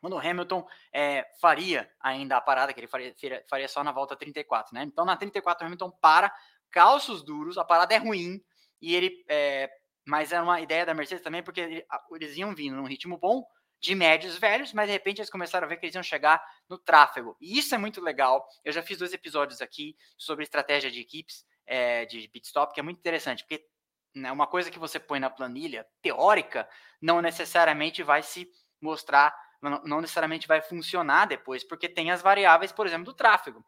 quando o Hamilton é, faria ainda a parada, que ele faria, faria só na volta 34, né? Então na 34 o Hamilton para, calços duros, a parada é ruim, e ele. É, mas era uma ideia da Mercedes também, porque eles iam vindo num ritmo bom, de médios velhos, mas de repente eles começaram a ver que eles iam chegar no tráfego. E isso é muito legal. Eu já fiz dois episódios aqui sobre estratégia de equipes é, de pit stop, que é muito interessante, porque né, uma coisa que você põe na planilha teórica não necessariamente vai se mostrar não, necessariamente vai funcionar depois, porque tem as variáveis, por exemplo, do tráfego.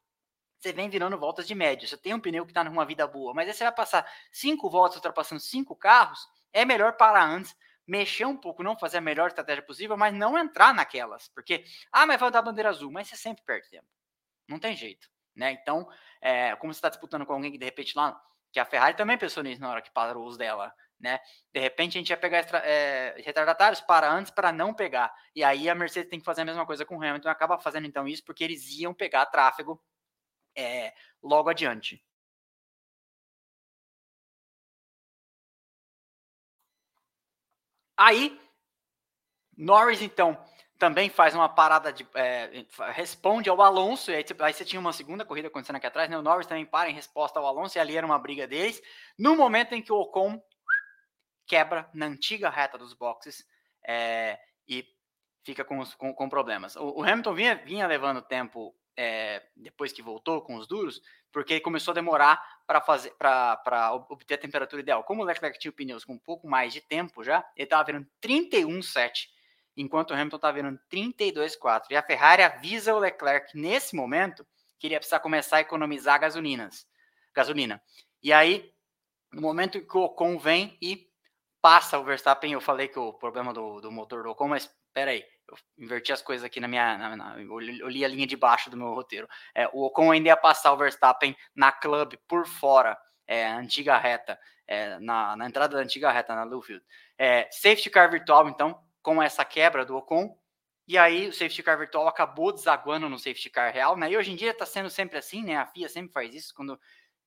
Você vem virando voltas de média, você tem um pneu que está numa vida boa, mas aí você vai passar cinco voltas ultrapassando cinco carros, é melhor parar antes, mexer um pouco, não fazer a melhor estratégia possível, mas não entrar naquelas, porque, ah, mas vai dar bandeira azul, mas você sempre perde tempo. Não tem jeito, né? Então, é, como você está disputando com alguém que de repente lá, que a Ferrari também pensou nisso na hora que parou os dela, né? De repente a gente ia pegar é, retardatários para antes para não pegar. E aí a Mercedes tem que fazer a mesma coisa com o Hamilton acaba fazendo então isso porque eles iam pegar tráfego é, logo adiante. Aí, Norris então também faz uma parada de. É, responde ao Alonso, e aí, aí, você tinha uma segunda corrida acontecendo aqui atrás, né? O Norris também para em resposta ao Alonso, e ali era uma briga deles. No momento em que o Ocon quebra na antiga reta dos boxes é, e fica com, os, com, com problemas. O, o, Hamilton vinha, vinha levando tempo é, depois que voltou com os duros, porque ele começou a demorar para fazer para obter a temperatura ideal. Como o Leclerc tinha pneus com um pouco mais de tempo já, ele estava virando 31,7, enquanto o Hamilton estava virando 32,4. E a Ferrari avisa o Leclerc nesse momento que ele ia precisar começar a economizar gasolinas, gasolina. E aí, no momento que o Ocon vem e passa o Verstappen. Eu falei que o problema do, do motor do Ocon, mas espera aí, eu inverti as coisas aqui na minha. Na, na, eu li a linha de baixo do meu roteiro. É, o Ocon ainda ia passar o Verstappen na club por fora, é, antiga reta, é, na, na, entrada da antiga reta na Lufield. É, safety car virtual, então, com essa quebra do Ocon. E aí o safety car virtual acabou desaguando no safety car real, né? E hoje em dia está sendo sempre assim, né? A FIA sempre faz isso quando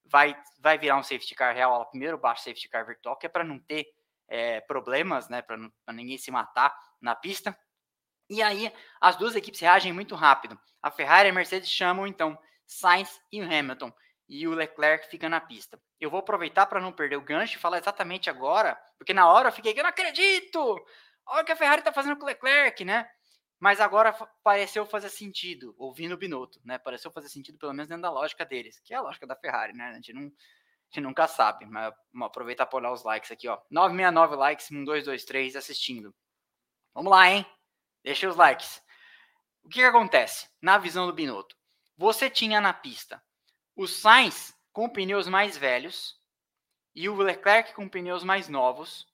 vai, vai virar um safety car real, ela primeiro baixa o safety car virtual, que é para não ter é, problemas, né, para ninguém se matar na pista. E aí as duas equipes reagem muito rápido. A Ferrari e a Mercedes chamam então Sainz e Hamilton e o Leclerc fica na pista. Eu vou aproveitar para não perder o gancho e falar exatamente agora, porque na hora eu fiquei, eu não acredito! Olha o que a Ferrari está fazendo com o Leclerc, né? Mas agora pareceu fazer sentido, ouvindo o Binotto, né? Pareceu fazer sentido, pelo menos dentro da lógica deles, que é a lógica da Ferrari, né? A gente não, gente nunca sabe, mas vamos aproveitar para olhar os likes aqui, ó. 969 likes, 1223 assistindo. Vamos lá, hein? Deixa os likes. O que, que acontece? Na visão do Binotto, você tinha na pista o Sainz com pneus mais velhos e o Leclerc com pneus mais novos,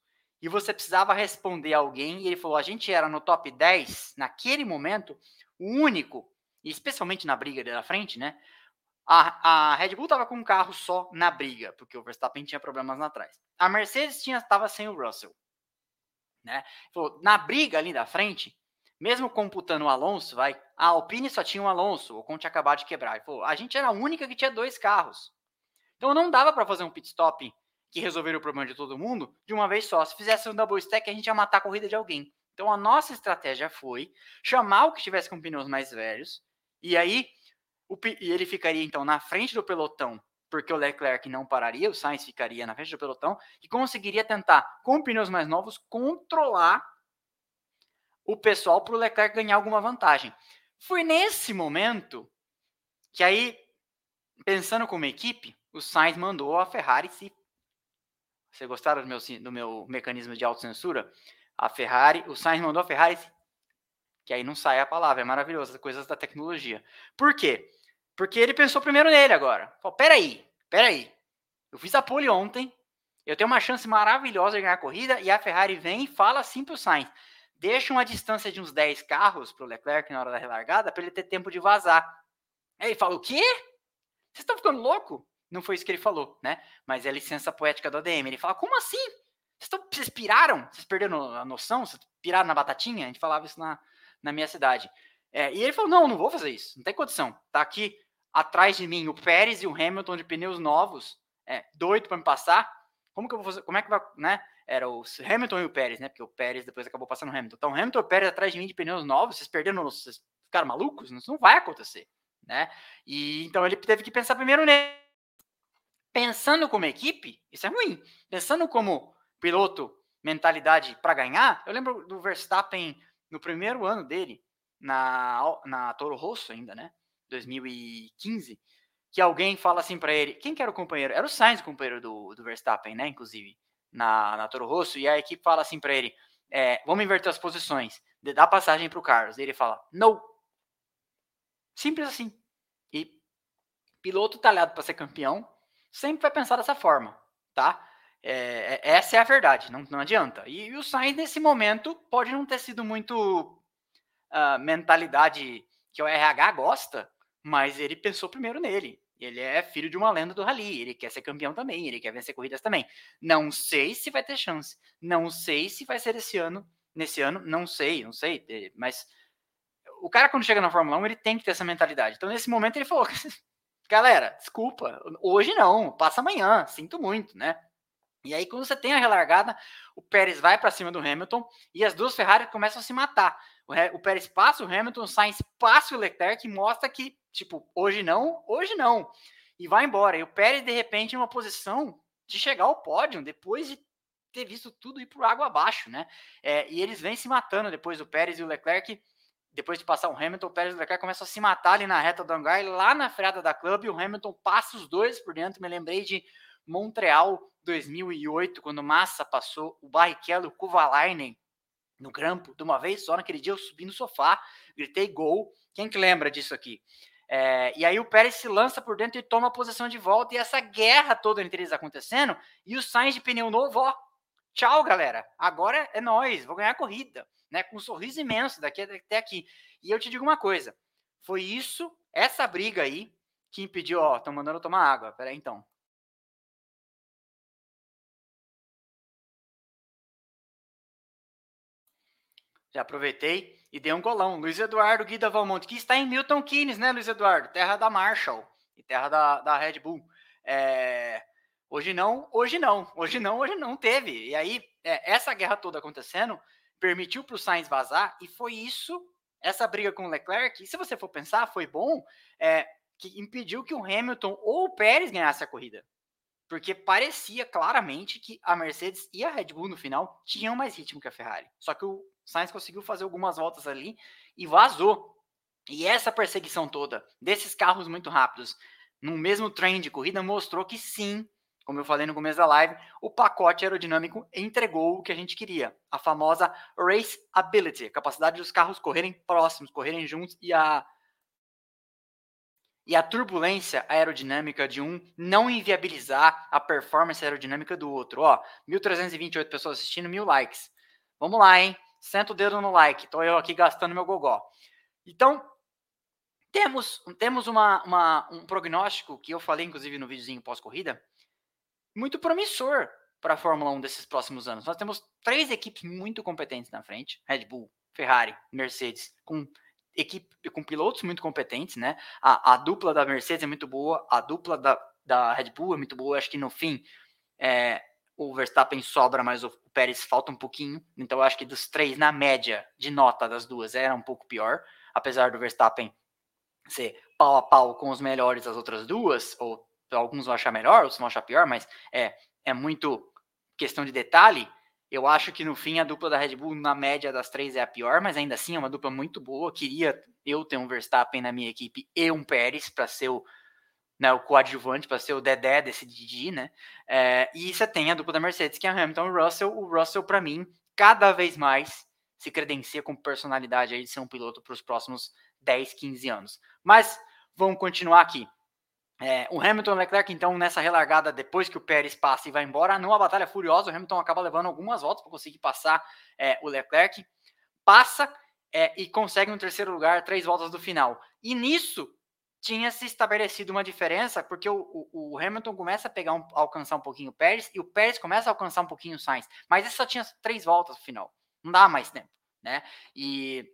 e você precisava responder alguém, e ele falou: a gente era no top 10, naquele momento, o único, especialmente na briga da frente, né? A, a Red Bull estava com um carro só na briga, porque o Verstappen tinha problemas lá atrás. A Mercedes estava sem o Russell. Né? Na briga ali da frente, mesmo computando o Alonso, vai, a Alpine só tinha um Alonso, o Conte acabado de quebrar. Falou, a gente era a única que tinha dois carros. Então não dava para fazer um pit stop que resolveria o problema de todo mundo de uma vez só. Se fizesse um double stack, a gente ia matar a corrida de alguém. Então a nossa estratégia foi chamar o que estivesse com pneus mais velhos e aí o, e ele ficaria então na frente do pelotão, porque o Leclerc não pararia, o Sainz ficaria na frente do pelotão e conseguiria tentar, com pneus mais novos, controlar o pessoal para o Leclerc ganhar alguma vantagem. Foi nesse momento que aí, pensando como equipe, o Sainz mandou a Ferrari se Vocês gostaram do meu, do meu mecanismo de autocensura? A Ferrari, o Sainz mandou a Ferrari, que aí não sai a palavra, é maravilhoso, coisas da tecnologia. Por quê? Porque ele pensou primeiro nele agora. Falou, peraí, peraí. Eu fiz a pole ontem, eu tenho uma chance maravilhosa de ganhar a corrida, e a Ferrari vem e fala assim pro Sainz, deixa uma distância de uns 10 carros pro Leclerc na hora da relargada, para ele ter tempo de vazar. Aí ele fala, o quê? Vocês estão ficando louco? Não foi isso que ele falou, né? Mas é licença poética do ADM. Ele fala, como assim? Vocês, tão, vocês piraram? Vocês perderam a noção? Vocês piraram na batatinha? A gente falava isso na, na minha cidade. É, e ele falou, não, não vou fazer isso. Não tem condição. Tá aqui atrás de mim o Pérez e o Hamilton de pneus novos, é, doido para me passar. Como que eu vou fazer? Como é que vai, né? Era o Hamilton e o Pérez, né? Porque o Pérez depois acabou passando o Hamilton. Então, Hamilton e o Pérez atrás de mim de pneus novos, vocês perderam, vocês ficaram malucos? Isso não vai acontecer, né? E então ele teve que pensar primeiro nele pensando como equipe, isso é ruim. Pensando como piloto, mentalidade para ganhar, eu lembro do Verstappen no primeiro ano dele, na, na Toro Rosso ainda, né? 2015, que alguém fala assim para ele, quem que era o companheiro? Era o Sainz, o companheiro do, do Verstappen, né? Inclusive, na, na Toro Rosso, e a equipe fala assim para ele, é, vamos inverter as posições, dá passagem para o Carlos. Ele fala, não. Simples assim. E piloto talhado para ser campeão, sempre vai pensar dessa forma, tá? É, é, essa é a verdade, não, não adianta. E, e, o Sainz, nesse momento, pode não ter sido muito uh, mentalidade que o RH gosta, mas ele pensou primeiro nele. Ele é filho de uma lenda do rally, ele quer ser campeão também, ele quer vencer corridas também. Não sei se vai ter chance, não sei se vai ser esse ano, nesse ano, não sei, não sei, mas o cara quando chega na Fórmula 1, ele tem que ter essa mentalidade. Então nesse momento ele falou: Galera, desculpa, hoje não, passa amanhã, sinto muito, né? E aí, quando você tem a relargada, o Pérez vai para cima do Hamilton e as duas Ferrari começam a se matar. O, Pérez passa o Hamilton, o Sainz passa o Leclerc mostra que, tipo, hoje não, hoje não. E vai embora. E o Pérez, de repente, em uma posição de chegar ao pódio, depois de ter visto tudo ir por água abaixo, né? É, e eles vêm se matando depois, o Pérez e o Leclerc depois de passar o Hamilton, o Pérez e o Leclerc começam a se matar ali na reta do hangar, lá na freada da Clube, o Hamilton passa os dois por dentro. Me lembrei de Montreal 2008, quando Massa passou o Barrichello e o Kovalainen no grampo de uma vez só. Naquele dia eu subi no sofá, gritei gol. Quem que lembra disso aqui? É, e aí o Pérez se lança por dentro e toma a posição de volta, e essa guerra toda entre eles acontecendo, e o Sainz de pneu novo, ó, tchau, galera, agora é nós, vou ganhar a corrida né, com um sorriso imenso daqui até aqui. E eu te digo uma coisa, foi isso, essa briga aí, que impediu, ó, estão mandando tomar água, peraí então. Já aproveitei e dei um golão. Luiz Eduardo Guida Valmonte, que está em Milton Keynes, né, Luiz Eduardo? Terra da Marshall e terra da, da Red Bull. É, hoje não, hoje não, hoje não, hoje não teve. E aí, é, essa guerra toda acontecendo, permitiu para o Sainz vazar, e foi isso, essa briga com o Leclerc, e se você for pensar, foi bom, é, que impediu que o Hamilton ou o Pérez ganhasse a corrida. Porque parecia claramente que a Mercedes e a Red Bull no final tinham mais ritmo que a Ferrari. Só que o Sainz conseguiu fazer algumas voltas ali e vazou. E essa perseguição toda desses carros muito rápidos no mesmo trem de corrida mostrou que sim, como eu falei no começo da live, o pacote aerodinâmico entregou o que a gente queria, a famosa race ability, a capacidade dos carros correrem próximos, correrem juntos e a e a turbulência aerodinâmica de um não inviabilizar a performance aerodinâmica do outro. Ó, 1.328 pessoas assistindo, mil likes. Vamos lá, hein? Senta o dedo no like. Tô eu aqui gastando meu gogó. Então, temos, temos uma, uma, um prognóstico que eu falei, inclusive, no videozinho pós-corrida, muito promissor para a Fórmula 1 desses próximos anos. Nós temos três equipes muito competentes na frente: Red Bull, Ferrari, Mercedes, com equipe com pilotos muito competentes, né? A, a dupla da Mercedes é muito boa, a dupla da, da Red Bull é muito boa. Acho que no fim é, o Verstappen sobra, mas o, Pérez falta um pouquinho. Então acho que dos três, na média de nota das duas, era um pouco pior, apesar do Verstappen ser pau a pau com os melhores das outras duas, ou alguns vão achar melhor, outros vão achar pior, mas é, é muito questão de detalhe. Eu acho que no fim a dupla da Red Bull, na média das três, é a pior, mas ainda assim é uma dupla muito boa. Queria eu ter um Verstappen na minha equipe e um Pérez para ser o né, o coadjuvante para ser o Dedé desse Didi, né? É, e você tem a dupla da Mercedes, que é a Hamilton e o Russell. O Russell, para mim, cada vez mais se credencia com personalidade aí de ser um piloto para os próximos 10, 15 anos. Mas vamos continuar aqui. É, o Hamilton e o Leclerc, então, nessa relargada, depois que o Pérez passa e vai embora, numa batalha furiosa, o Hamilton acaba levando algumas voltas para conseguir passar é, o Leclerc, passa é, e consegue um terceiro lugar, três voltas do final. E nisso, tinha se estabelecido uma diferença, porque o, o, o Hamilton começa a pegar um, a alcançar um pouquinho o Pérez e o Pérez começa a alcançar um pouquinho o Sainz, mas isso só tinha três voltas no final, não dá mais tempo, né? E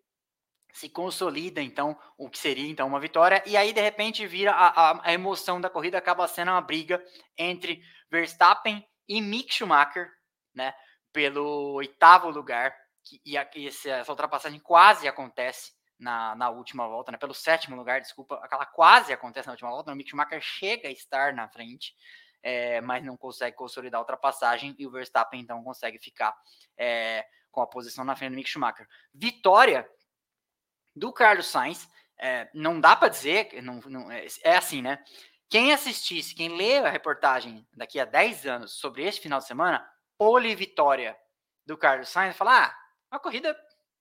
se consolida então o que seria então uma vitória e aí de repente vira a, a, emoção da corrida acaba sendo uma briga entre Verstappen e Mick Schumacher, né? Pelo oitavo lugar e, a, e essa ultrapassagem quase acontece na, na última volta, né? Pelo sétimo lugar, desculpa, aquela quase acontece na última volta. O Mick Schumacher chega a estar na frente, é, mas não consegue consolidar a ultrapassagem e o Verstappen então consegue ficar é, com a posição na frente do Mick Schumacher. Vitória do Carlos Sainz, é, não dá para dizer, não, não, é, é assim, né? Quem assistisse, quem lê a reportagem daqui a 10 anos sobre este final de semana, pole vitória do Carlos Sainz, falar, ah, uma corrida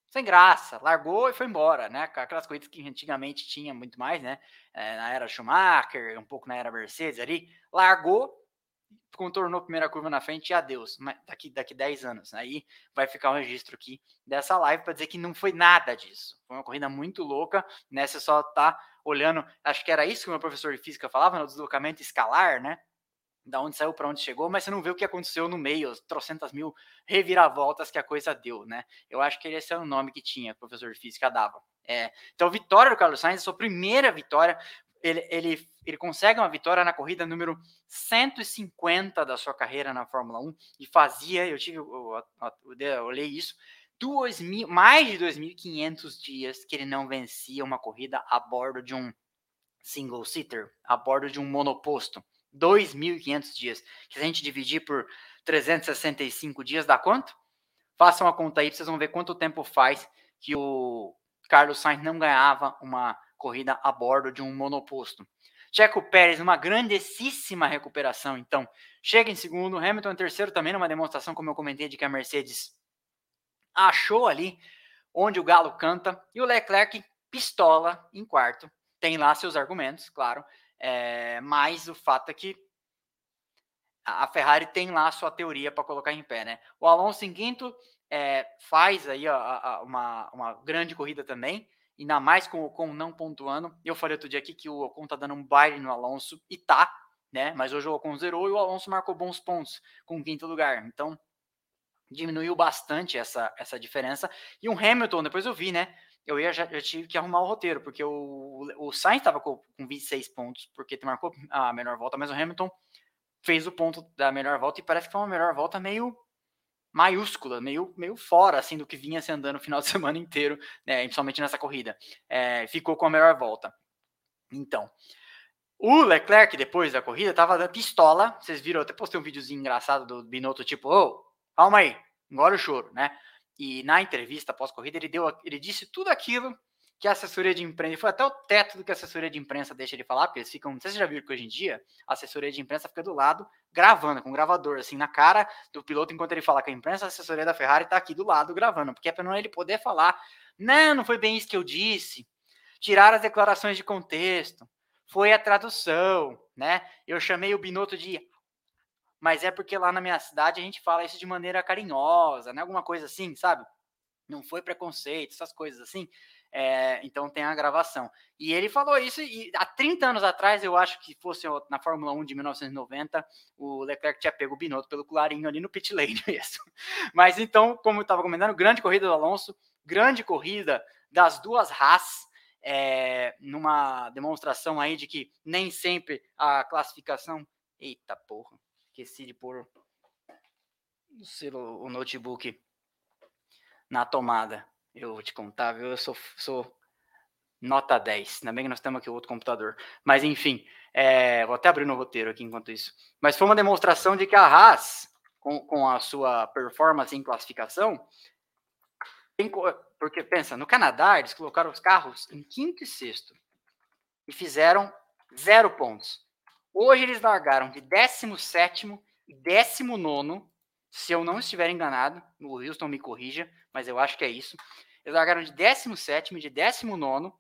sem graça, largou e foi embora, né? Aquelas corridas que antigamente tinha muito mais, né? É, na era Schumacher, um pouco na era Mercedes ali, largou, contornou a primeira curva na frente e adeus. Mas daqui, daqui 10 anos. Aí vai ficar o um registro aqui dessa live para dizer que não foi nada disso. Foi uma corrida muito louca, né? Você só tá olhando, acho que era isso que o meu professor de física falava, no deslocamento escalar, né? da onde saiu para onde chegou, mas você não vê o que aconteceu no meio, as trocentas mil reviravoltas que a coisa deu, né? Eu acho que esse é o nome que tinha, o professor de física dava. É, então, vitória do Carlos Sainz, sua primeira vitória, ele, ele, ele consegue uma vitória na corrida número 150 da sua carreira na Fórmula 1 e fazia, eu tive, eu, eu, eu olhei isso, duas mil, mais de 2.500 dias que ele não vencia uma corrida a bordo de um single seater, a bordo de um monoposto. 2.500 dias. Que se a gente dividir por 365 dias, dá quanto? Façam a conta aí, vocês vão ver quanto tempo faz que o Carlos Sainz não ganhava uma corrida a bordo de um monoposto. Checo Pérez, uma grandíssima recuperação, então. Chega em segundo, Hamilton em terceiro também, numa demonstração, como eu comentei, de que a Mercedes achou ali onde o Galo canta, e o Leclerc pistola em quarto. Tem lá seus argumentos, claro, é, mas o fato é que a Ferrari tem lá sua teoria para colocar em pé, né? O Alonso em quinto é, faz aí a, uma, uma grande corrida também, ainda mais com o Ocon não pontuando. Eu falei outro dia aqui que o Ocon tá dando um baile no Alonso, e tá, né? Mas hoje o Ocon zerou e o Alonso marcou bons pontos com o quinto lugar. Então, diminuiu bastante essa, essa diferença. E o Hamilton, depois eu vi, né? eu ia já, tive que arrumar o roteiro, porque o, o Sainz estava com, com 26 pontos, porque marcou a melhor volta, mas o Hamilton fez o ponto da melhor volta e parece que foi uma melhor volta meio maiúscula, meio, meio fora assim do que vinha se andando o final de semana inteiro, né, principalmente nessa corrida. É, ficou com a melhor volta. Então, o Leclerc, depois da corrida, tava dando pistola. Vocês viram, eu até postei um videozinho engraçado do Binotto, tipo, ô, calma aí, engole o choro, né? E na entrevista pós-corrida, ele, deu, ele disse tudo aquilo que a assessoria de imprensa, foi até o teto do que a assessoria de imprensa deixa ele falar, porque eles ficam, não sei se você já viu que hoje em dia, a assessoria de imprensa fica do lado, gravando, com um gravador, assim, na cara do piloto, enquanto ele fala com a imprensa, a assessoria da Ferrari tá aqui do lado gravando, porque é para não ele poder falar, não, não foi bem isso que eu disse, tirar as declarações de contexto, foi a tradução, né? Eu chamei o Binotto de mas é porque lá na minha cidade a gente fala isso de maneira carinhosa, né? Alguma coisa assim, sabe? Não foi preconceito, essas coisas assim. É, então tem a gravação. E ele falou isso e há 30 anos atrás, eu acho que fosse na Fórmula 1 de 1990, o Leclerc tinha pego o Binotto pelo colarinho ali no pit lane mesmo. Mas então, como eu estava comentando, grande corrida do Alonso, grande corrida das duas Haas, é, numa demonstração aí de que nem sempre a classificação. Eita porra esqueci de pôr o, o notebook na tomada. Eu vou te contar, viu? Eu sou, sou nota 10. Ainda bem que nós temos aqui outro computador. Mas enfim, é, vou até abrir no roteiro aqui enquanto isso. Mas foi uma demonstração de que a Haas, com, com a sua performance em classificação, tem, porque pensa, no Canadá eles colocaram os carros em quinto e sexto e fizeram zero pontos. Hoje eles largaram de 17 e 19, se eu não estiver enganado. O Houston me corrija, mas eu acho que é isso. Eles largaram de 17 e de 19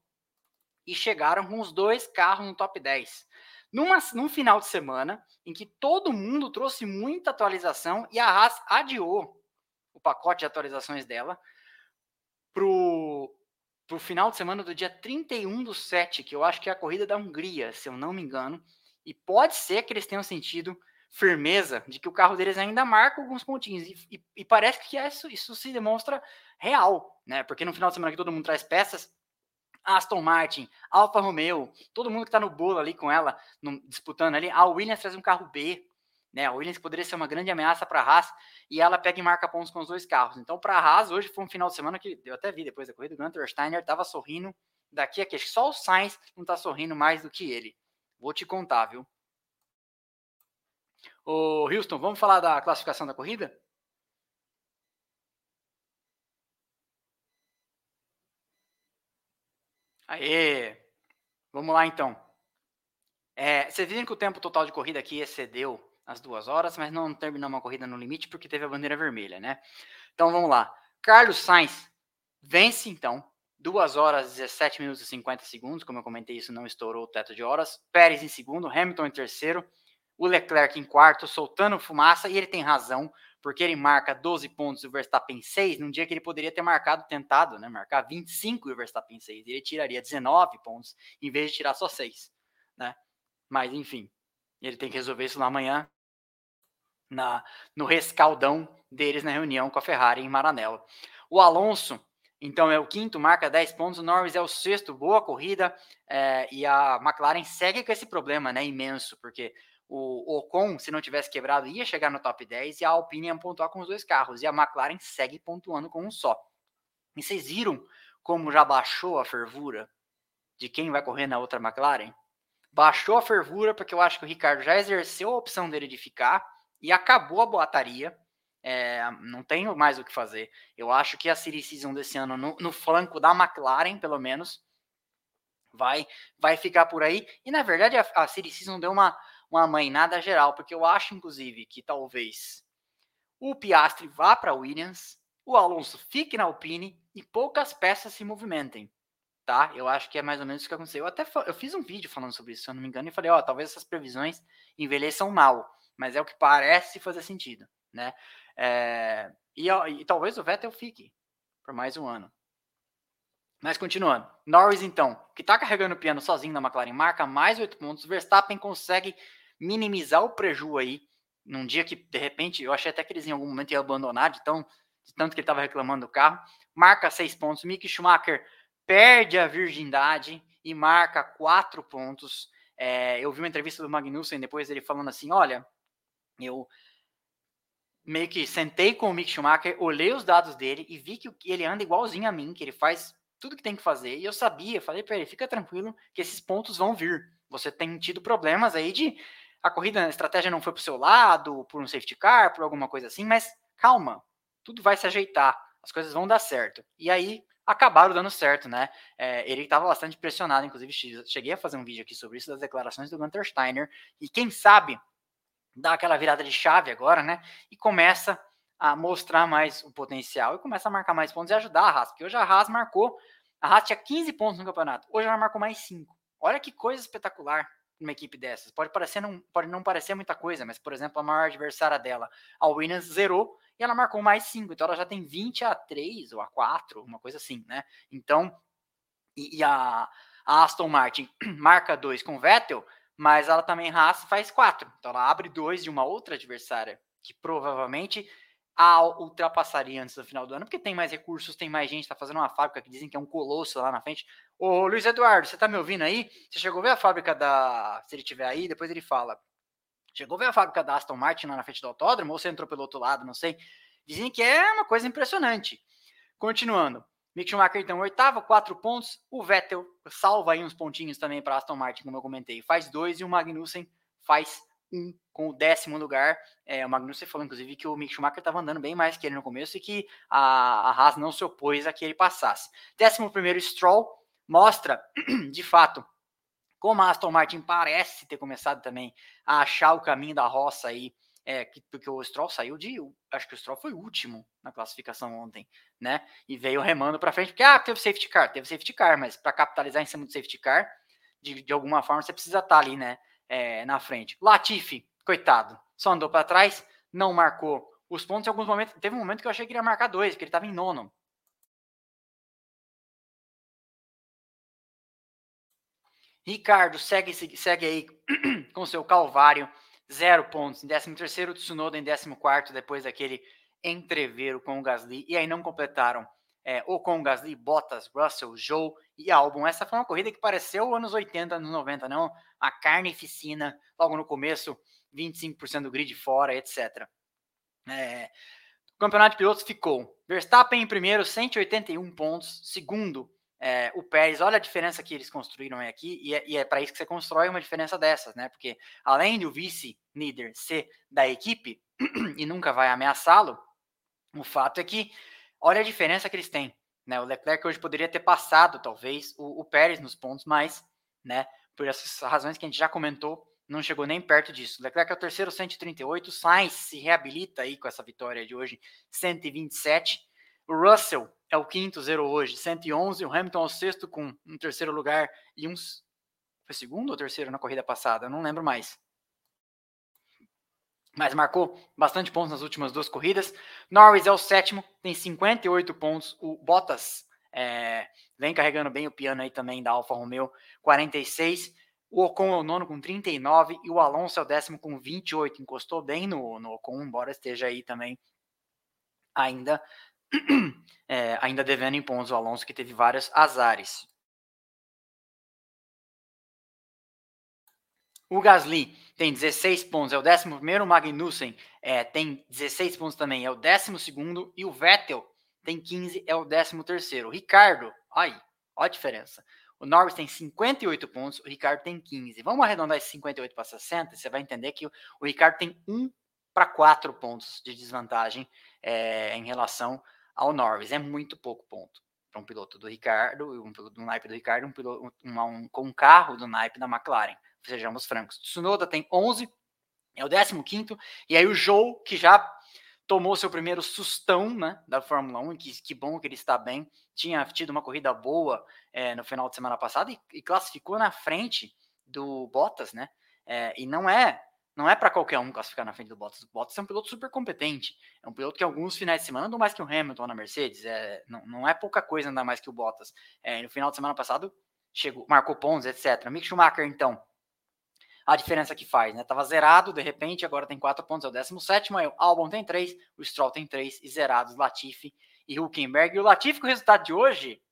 e chegaram com os dois carros no top 10. Numa, num final de semana em que todo mundo trouxe muita atualização e a Haas adiou o pacote de atualizações dela pro, pro final de semana do dia 31 do 7, que eu acho que é a corrida da Hungria, se eu não me engano. E pode ser que eles tenham sentido firmeza de que o carro deles ainda marca alguns pontinhos. E, e, e parece que isso, isso se demonstra real, né? Porque no final de semana que todo mundo traz peças, Aston Martin, Alfa Romeo, todo mundo que está no bolo ali com ela, no, disputando ali, a Williams traz um carro B, né? A Williams poderia ser uma grande ameaça para a Haas e ela pega e marca pontos com os dois carros. Então, para a Haas, hoje foi um final de semana que eu até vi depois da corrida, o Gunter Steiner estava sorrindo daqui a que só o Sainz não está sorrindo mais do que ele. Vou te contar, viu? Ô, Houston, vamos falar da classificação da corrida? Aê! Vamos lá então. É, vocês viram que o tempo total de corrida aqui excedeu as duas horas, mas não terminou uma corrida no limite porque teve a bandeira vermelha, né? Então vamos lá. Carlos Sainz vence então. 2 horas 17 minutos e 50 segundos, como eu comentei, isso não estourou o teto de horas. Pérez em segundo, Hamilton em terceiro, o Leclerc em quarto, soltando fumaça, e ele tem razão, porque ele marca 12 pontos e o Verstappen 6, num dia que ele poderia ter marcado, tentado, né, marcar 25 e o Verstappen 6, ele tiraria 19 pontos, em vez de tirar só 6, né? Mas, enfim, ele tem que resolver isso lá amanhã, na, no rescaldão deles na reunião com a Ferrari em Maranello. O Alonso, então, é o quinto, marca 10 pontos. O Norris é o sexto, boa corrida. É, e a McLaren segue com esse problema né, imenso, porque o Ocon, se não tivesse quebrado, ia chegar no top 10 e a Alpine ia pontuar com os dois carros. E a McLaren segue pontuando com um só. E vocês viram como já baixou a fervura de quem vai correr na outra McLaren? Baixou a fervura porque eu acho que o Ricardo já exerceu a opção dele de ficar e acabou a boataria. É, não tenho mais o que fazer. Eu acho que a City Season desse ano, no, no, flanco da McLaren, pelo menos, vai vai ficar por aí. E na verdade, a, a Season deu uma, uma mainada geral, porque eu acho, inclusive, que talvez o Piastri vá para Williams, o Alonso fique na Alpine e poucas peças se movimentem. Tá? Eu acho que é mais ou menos o que aconteceu. Eu até eu fiz um vídeo falando sobre isso, se eu não me engano, e falei, ó, talvez essas previsões envelheçam mal mas é o que parece fazer sentido, né? É, e, e, talvez o Vettel fique por mais um ano. Mas continuando, Norris então, que está carregando o piano sozinho na McLaren, marca mais oito pontos. Verstappen consegue minimizar o prejuízo aí num dia que de repente eu achei até que eles em algum momento iam abandonar de, tão, de tanto que ele estava reclamando do carro. Marca seis pontos. Mick Schumacher perde a virgindade e marca quatro pontos. É, eu vi uma entrevista do Magnussen depois ele falando assim: olha, eu meio que sentei com o Mick Schumacher, olhei os dados dele e vi que ele anda igualzinho a mim, que ele faz tudo que tem que fazer. E eu sabia, falei para ele, fica tranquilo que esses pontos vão vir. Você tem tido problemas aí de a corrida, a estratégia não foi pro seu lado, por um safety car, por alguma coisa assim, mas calma, tudo vai se ajeitar, as coisas vão dar certo. E aí acabaram dando certo, né? É, ele estava bastante pressionado, inclusive cheguei a fazer um vídeo aqui sobre isso das declarações do Gunter Steiner. E quem sabe dá aquela virada de chave agora, né? E começa a mostrar mais o potencial e começa a marcar mais pontos e ajudar a Haas, porque hoje a Haas marcou, a Haas tinha 15 pontos no campeonato, hoje ela marcou mais 5. Olha que coisa espetacular numa equipe dessas. Pode parecer não, pode não parecer muita coisa, mas por exemplo, a maior adversária dela, a Williams zerou e ela marcou mais 5, então ela já tem 20 a 3 ou a 4, uma coisa assim, né? Então, e, e a, a Aston Martin marca 2 com Vettel, mas ela também raça faz quatro. Então ela abre dois de uma outra adversária que provavelmente a ultrapassaria antes do final do ano, porque tem mais recursos, tem mais gente, está fazendo uma fábrica que dizem que é um colosso lá na frente. Ô Luiz Eduardo, você tá me ouvindo aí? Você chegou a ver a fábrica da. Se ele tiver aí, depois ele fala. Chegou a ver a fábrica da Aston Martin lá na frente do autódromo, ou você entrou pelo outro lado, não sei. Dizem que é uma coisa impressionante. Continuando. Mick Schumacher, então, oitavo, quatro pontos. O Vettel salva aí uns pontinhos também para Aston Martin, como eu comentei. Faz dois e o Magnussen faz um com o décimo lugar. É, o Magnussen falou, inclusive, que o Mick Schumacher estava andando bem mais que ele no começo e que a, a Haas não se opôs a que ele passasse. Décimo primeiro, Stroll mostra, de fato, Como a Aston Martin parece ter começado também a achar o caminho da roça aí, é, que, porque o Stroll saiu de. Acho que o Stroll foi o último na classificação ontem, né? E veio remando para frente, porque ah, teve safety car, teve safety car, mas para capitalizar em cima do safety car, de, de alguma forma você precisa estar tá ali, né? É, na frente. Latifi, coitado, só andou para trás, não marcou os pontos em alguns momentos. Teve um momento que eu achei que ele ia marcar dois, porque ele estava em nono. Ricardo segue, segue aí com seu calvário, zero pontos. Em 13 terceiro, Tsunoda em 14 quarto, depois daquele entreveiro com o Gasly. E aí não completaram é, ou com o Gasly, Bottas, Russell, Joe e Albon. Essa foi uma corrida que pareceu anos 80, anos 90, não? A carnificina, logo no começo, 25% do grid fora, etc. É, o campeonato de pilotos ficou Verstappen em primeiro, 181 pontos. Segundo, é, o Pérez, olha a diferença que eles construíram aqui, e é, é para isso que você constrói uma diferença dessas, né? Porque além do vice-líder ser da equipe e nunca vai ameaçá-lo, o fato é que olha a diferença que eles têm. Né? O Leclerc hoje poderia ter passado, talvez, o, o Pérez nos pontos, mas, né, por essas razões que a gente já comentou, não chegou nem perto disso. Leclerc é o terceiro, 138. Sainz se reabilita aí com essa vitória de hoje, 127. O Russell é o quinto, zero hoje, 111. O Hamilton é o sexto com um terceiro lugar e uns. Foi segundo ou terceiro na corrida passada? Não lembro mais. Mas marcou bastante pontos nas últimas duas corridas. Norris é o sétimo, tem 58 pontos. O Bottas é, vem carregando bem o piano aí também da Alfa Romeo, 46. O Ocon é o nono com 39 e o Alonso é o décimo com 28. Encostou bem no, no Ocon, embora esteja aí também ainda é, ainda devendo em pontos o Alonso, que teve vários azares. O Gasly tem 16 pontos, é o 11. O Magnussen é, tem 16 pontos também, é o 12. E o Vettel tem 15, é o 13. O Ricardo, aí, olha a diferença. O Norris tem 58 pontos, o Ricardo tem 15. Vamos arredondar esse 58 para 60, você vai entender que o, Ricardo tem 1 para 4 pontos de desvantagem é, em relação ao Norris. É muito pouco ponto para um piloto do Ricardo, um piloto do naipe do Ricardo, um piloto um, um, com um carro do naipe da McLaren. Sejamos francos. Tsunoda tem 11, é o 15 e aí o Joe, que já tomou seu primeiro sustão né, da Fórmula 1, que, que bom que ele está bem, tinha tido uma corrida boa é, no final de semana passado e, e, classificou na frente do Bottas, né? É, e não é não é para qualquer um classificar na frente do Bottas. O Bottas é um piloto super competente. É um piloto que alguns finais de semana andou mais que o Hamilton na Mercedes. É, não, não é pouca coisa andar mais que o Bottas. É, no final de semana passado, chegou, marcou pontos, etc. Mick Schumacher, então, a diferença que faz, né? Tava zerado, de repente, agora tem quatro pontos, é o 17, aí o Albon tem três, o Stroll tem três, e zerados Latifi e Huckenberg. E o Latifi, com o resultado de hoje,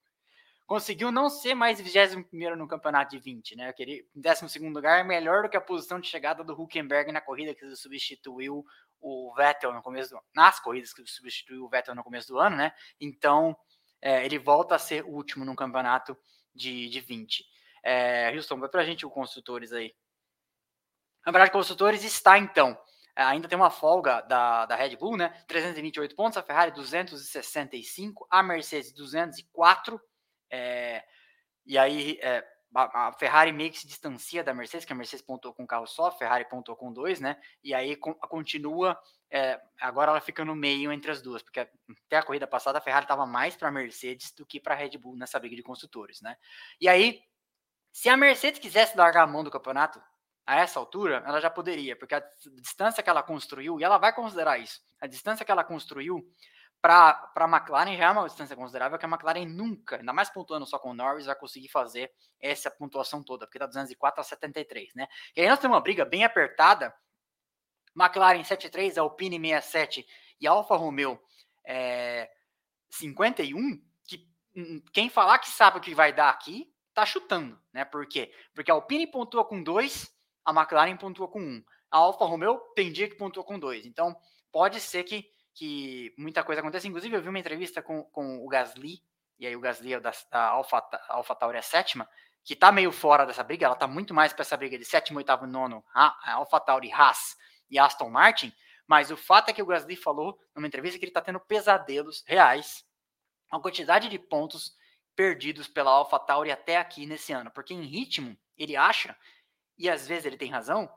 conseguiu não ser mais 21 no campeonato de 20, né? Aquele 12 lugar é melhor do que a posição de chegada do Huckenberg na corrida que substituiu o Vettel no começo do nas corridas que substituiu o Vettel no começo do ano, né? Então é, ele volta a ser último no campeonato de, de 20. É, Houston, vai pra gente o construtores aí. Campeonato de construtores está então. Ainda tem uma folga da, da Red Bull, né? 328 pontos, a Ferrari 265, a Mercedes 204 é, e aí é, a, a, Ferrari meio que se distancia da Mercedes, que a Mercedes pontuou com um carro só, a Ferrari pontuou com dois, né? E aí continua. É, agora ela fica no meio entre as duas, porque até a corrida passada a Ferrari estava mais para a Mercedes do que para a Red Bull nessa briga de construtores, né? E aí, se a Mercedes quisesse largar a mão do campeonato a essa altura, ela já poderia, porque a distância que ela construiu, e ela vai considerar isso, a distância que ela construiu para a McLaren já é uma distância considerável que a McLaren nunca, ainda mais pontuando só com o Norris, vai conseguir fazer essa pontuação toda, porque está 204 a 73, né? E aí nós temos uma briga bem apertada. McLaren 73, Alpine 67 e Alfa Romeo é, 51, que hum, quem falar que sabe o que vai dar aqui, tá chutando, né? Por quê? Porque a Alpine pontua com 2, a McLaren pontua com 1. Um. A Alfa Romeo tem dia que pontua com 2. Então, pode ser que que muita coisa acontece. Inclusive, eu vi uma entrevista com, com o Gasly, e aí o Gasly é da, da Alpha, Alpha Tauri, a sétima, que tá meio fora dessa briga, ela tá muito mais para essa briga de sétimo, oitavo, nono, a Alpha Tauri, Haas e Aston Martin, mas o fato é que o Gasly falou numa entrevista que ele tá tendo pesadelos reais, a quantidade de pontos perdidos pela Alpha Tauri até aqui nesse ano, porque em ritmo ele acha, e às vezes ele tem razão,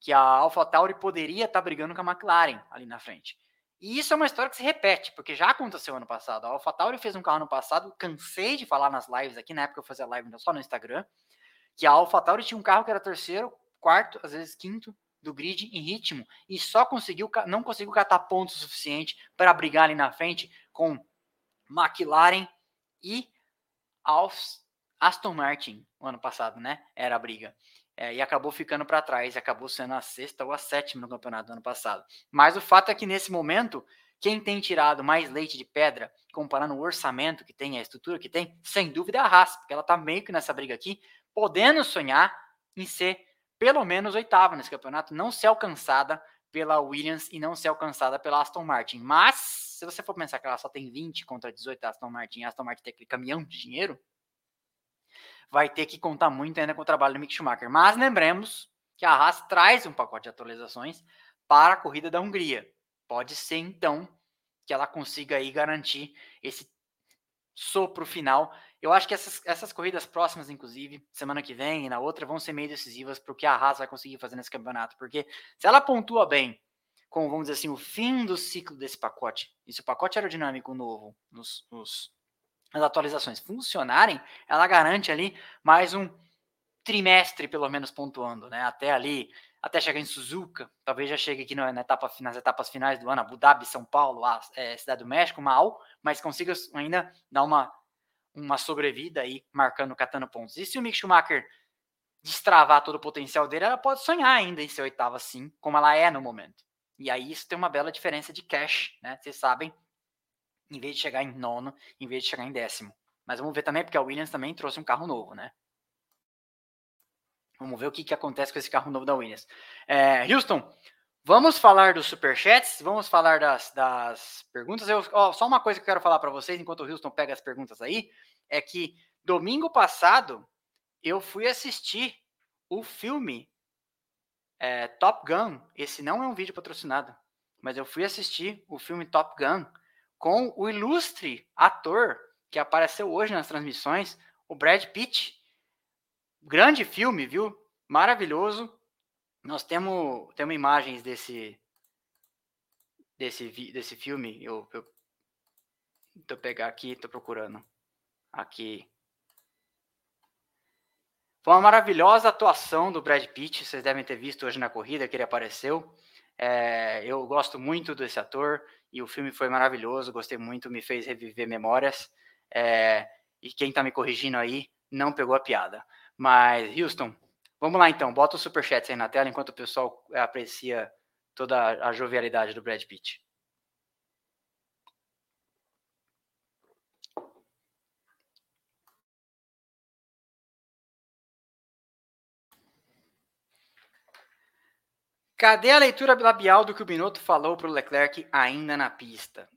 que a AlphaTauri poderia estar tá brigando com a McLaren ali na frente. E isso é uma história que se repete, porque já aconteceu ano passado. A AlphaTauri fez um carro ano passado, cansei de falar nas lives aqui, na época eu fazia live só no Instagram, que a AlphaTauri tinha um carro que era terceiro, quarto, às vezes quinto do grid em ritmo e só conseguiu não conseguiu catar pontos suficiente para brigar ali na frente com McLaren e Aston Martin o ano passado, né? Era a briga. É, e acabou ficando para trás, acabou sendo a sexta ou a sétima no campeonato do ano passado. Mas o fato é que nesse momento, quem tem tirado mais leite de pedra, comparando o orçamento que tem, a estrutura que tem, sem dúvida é a Haas, porque ela está meio que nessa briga aqui, podendo sonhar em ser pelo menos oitava nesse campeonato, não ser alcançada pela Williams e não ser alcançada pela Aston Martin. Mas, se você for pensar que ela só tem 20 contra 18 da Aston Martin, a Aston Martin tem aquele caminhão de dinheiro, vai ter que contar muito ainda com o trabalho do Mick Schumacher. Mas lembremos que a Haas traz um pacote de atualizações para a corrida da Hungria. Pode ser, então, que ela consiga aí garantir esse sopro final. Eu acho que essas, essas corridas próximas, inclusive, semana que vem e na outra, vão ser meio decisivas para o que a Haas vai conseguir fazer nesse campeonato. Porque se ela pontua bem com, vamos dizer assim, o fim do ciclo desse pacote, e se o pacote aerodinâmico novo nos, nos as atualizações funcionarem, ela garante ali mais um trimestre, pelo menos, pontuando, né? Até ali, até chegar em Suzuka, talvez já chegue aqui na, etapa, nas etapas finais do ano, Abu Dhabi, São Paulo, a, é, Cidade do México, mal, mas consiga ainda dar uma, uma sobrevida aí, marcando, catando pontos. E se o Mick Schumacher destravar todo o potencial dele, ela pode sonhar ainda em ser oitava, sim, como ela é no momento. E aí isso tem uma bela diferença de cash, né? Vocês sabem, em vez de chegar em nono, em vez de chegar em décimo. Mas vamos ver também, porque a Williams também trouxe um carro novo, né? Vamos ver o que, que acontece com esse carro novo da Williams. É, Houston, vamos falar dos superchats, vamos falar das, das perguntas. Eu, ó, só uma coisa que eu quero falar para vocês, enquanto o Houston pega as perguntas aí, é que domingo passado eu fui assistir o filme é, Top Gun. Esse não é um vídeo patrocinado, mas eu fui assistir o filme Top Gun com o ilustre ator que apareceu hoje nas transmissões, o Brad Pitt. Grande filme, viu? Maravilhoso. Nós temos, temos imagens desse desse, desse filme. Eu, eu tô pegar aqui, tô procurando aqui. Foi uma maravilhosa atuação do Brad Pitt. Vocês devem ter visto hoje na corrida que ele apareceu. É, eu gosto muito desse ator e o filme foi maravilhoso, gostei muito, me fez reviver memórias. É, e quem tá me corrigindo aí não pegou a piada. Mas, Houston, vamos lá então, bota o superchat aí na tela enquanto o pessoal aprecia toda a jovialidade do Brad Pitt. Cadê a leitura labial do que o Binotto falou para o Leclerc ainda na pista?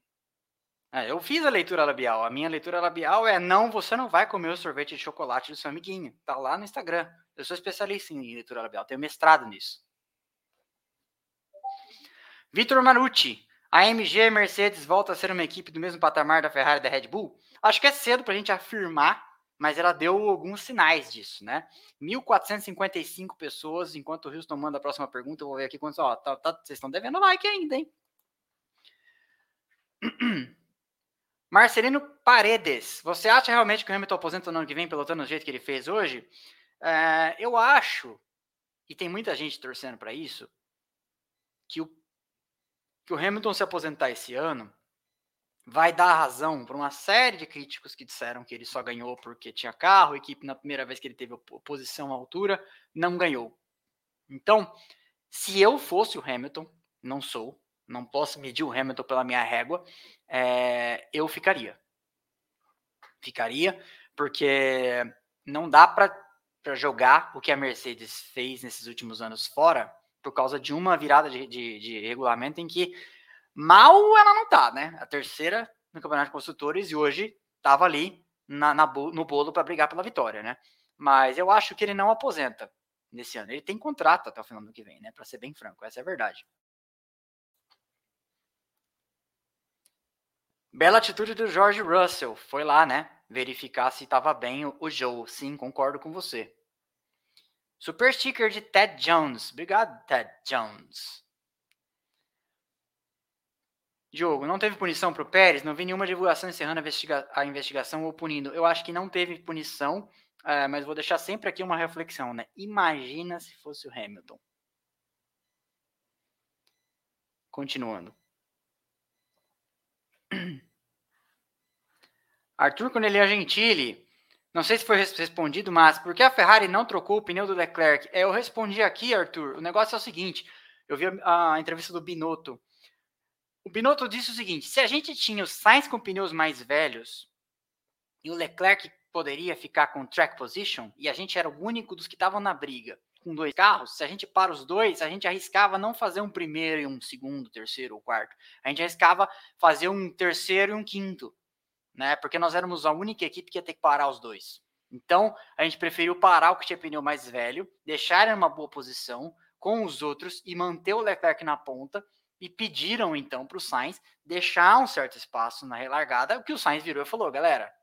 É, eu fiz a leitura labial. A minha leitura labial é não, você não vai comer o sorvete de chocolate do seu amiguinho. Tá lá no Instagram. Eu sou especialista em leitura labial, tenho mestrado nisso. Vitor Marucci, a AMG Mercedes volta a ser uma equipe do mesmo patamar da Ferrari e da Red Bull? Acho que é cedo para a gente afirmar mas ela deu alguns sinais disso, né? 1.455 pessoas, enquanto o Houston manda a próxima pergunta, eu vou ver aqui quantos, ó, tá, tá, vocês estão devendo like ainda, hein? Marcelino Paredes, você acha realmente que o Hamilton aposenta no ano que vem pilotando do jeito que ele fez hoje? É, eu acho, e tem muita gente torcendo para isso, que o, que o Hamilton se aposentar esse ano vai dar razão para uma série de críticos que disseram que ele só ganhou porque tinha carro, equipe na primeira vez que ele teve posição à altura não ganhou. Então, se eu fosse o Hamilton, não sou, não posso medir o Hamilton pela minha régua, é, eu ficaria. Ficaria, porque não dá para jogar o que a Mercedes fez nesses últimos anos fora por causa de uma virada de, de, de regulamento em que Mal ela não tá, né? A terceira no Campeonato de Construtores e hoje estava ali na, na, no bolo para brigar pela vitória, né? Mas eu acho que ele não aposenta nesse ano. Ele tem contrato até o final do ano que vem, né? Para ser bem franco, essa é a verdade. Bela atitude do George Russell. Foi lá, né? Verificar se estava bem o Joe. Sim, concordo com você. Super sticker de Ted Jones. Obrigado, Ted Jones. Diogo, não teve punição para o Pérez? Não vi nenhuma divulgação encerrando a, investiga a, investigação ou punindo. Eu acho que não teve punição, é, mas vou deixar sempre aqui uma reflexão, né? Imagina se fosse o Hamilton. Continuando. Arthur Cornelia Gentili. Não sei se foi respondido, mas por que a Ferrari não trocou o pneu do Leclerc? É, eu respondi aqui, Arthur. O negócio é o seguinte: eu vi a, a entrevista do Binotto. O Binotto disse o seguinte: se a gente tinha o Sainz com pneus mais velhos e o Leclerc poderia ficar com track position, e a gente era o único dos que estavam na briga com dois carros, se a gente para os dois, a gente arriscava não fazer um primeiro e um segundo, terceiro ou quarto. A gente arriscava fazer um terceiro e um quinto, né? Porque nós éramos a única equipe que ia ter que parar os dois. Então, a gente preferiu parar o que tinha pneu mais velho, deixar ele numa boa posição com os outros e manter o Leclerc na ponta e pediram então para o Sainz deixar um certo espaço na relargada, o que o Sainz virou e falou, galera,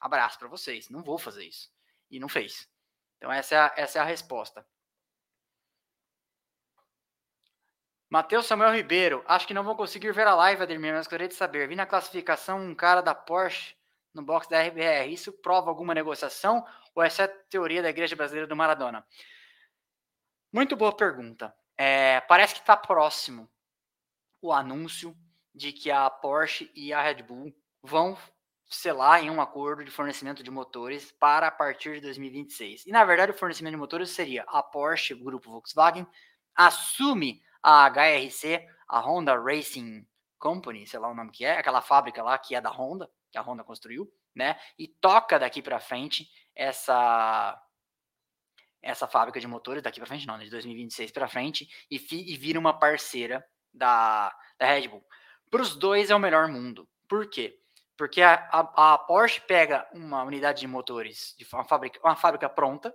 abraço para vocês, não vou fazer isso. E não fez. Então essa é a, essa é a resposta. Matheus Samuel Ribeiro, acho que não vou conseguir ver a live, Ademir, mas gostaria de saber. Vi na classificação um cara da Porsche no box da RBR. Isso prova alguma negociação ou essa é teoria da Igreja Brasileira do Maradona? Muito boa pergunta. É, parece que está próximo o anúncio de que a Porsche e a Red Bull vão selar em um acordo de fornecimento de motores para a partir de 2026. E na verdade o fornecimento de motores seria a Porsche, o grupo Volkswagen, assume a HRC, a Honda Racing Company, sei lá o nome que é, aquela fábrica lá que é da Honda, que a Honda construiu, né? E toca daqui para frente essa essa fábrica de motores daqui para frente, não, né, de 2026 para frente e, e vira uma parceira da, da Red Bull. Para os dois é o melhor mundo. Por quê? Porque a, a, a, Porsche pega uma unidade de motores, de uma fábrica, uma fábrica pronta,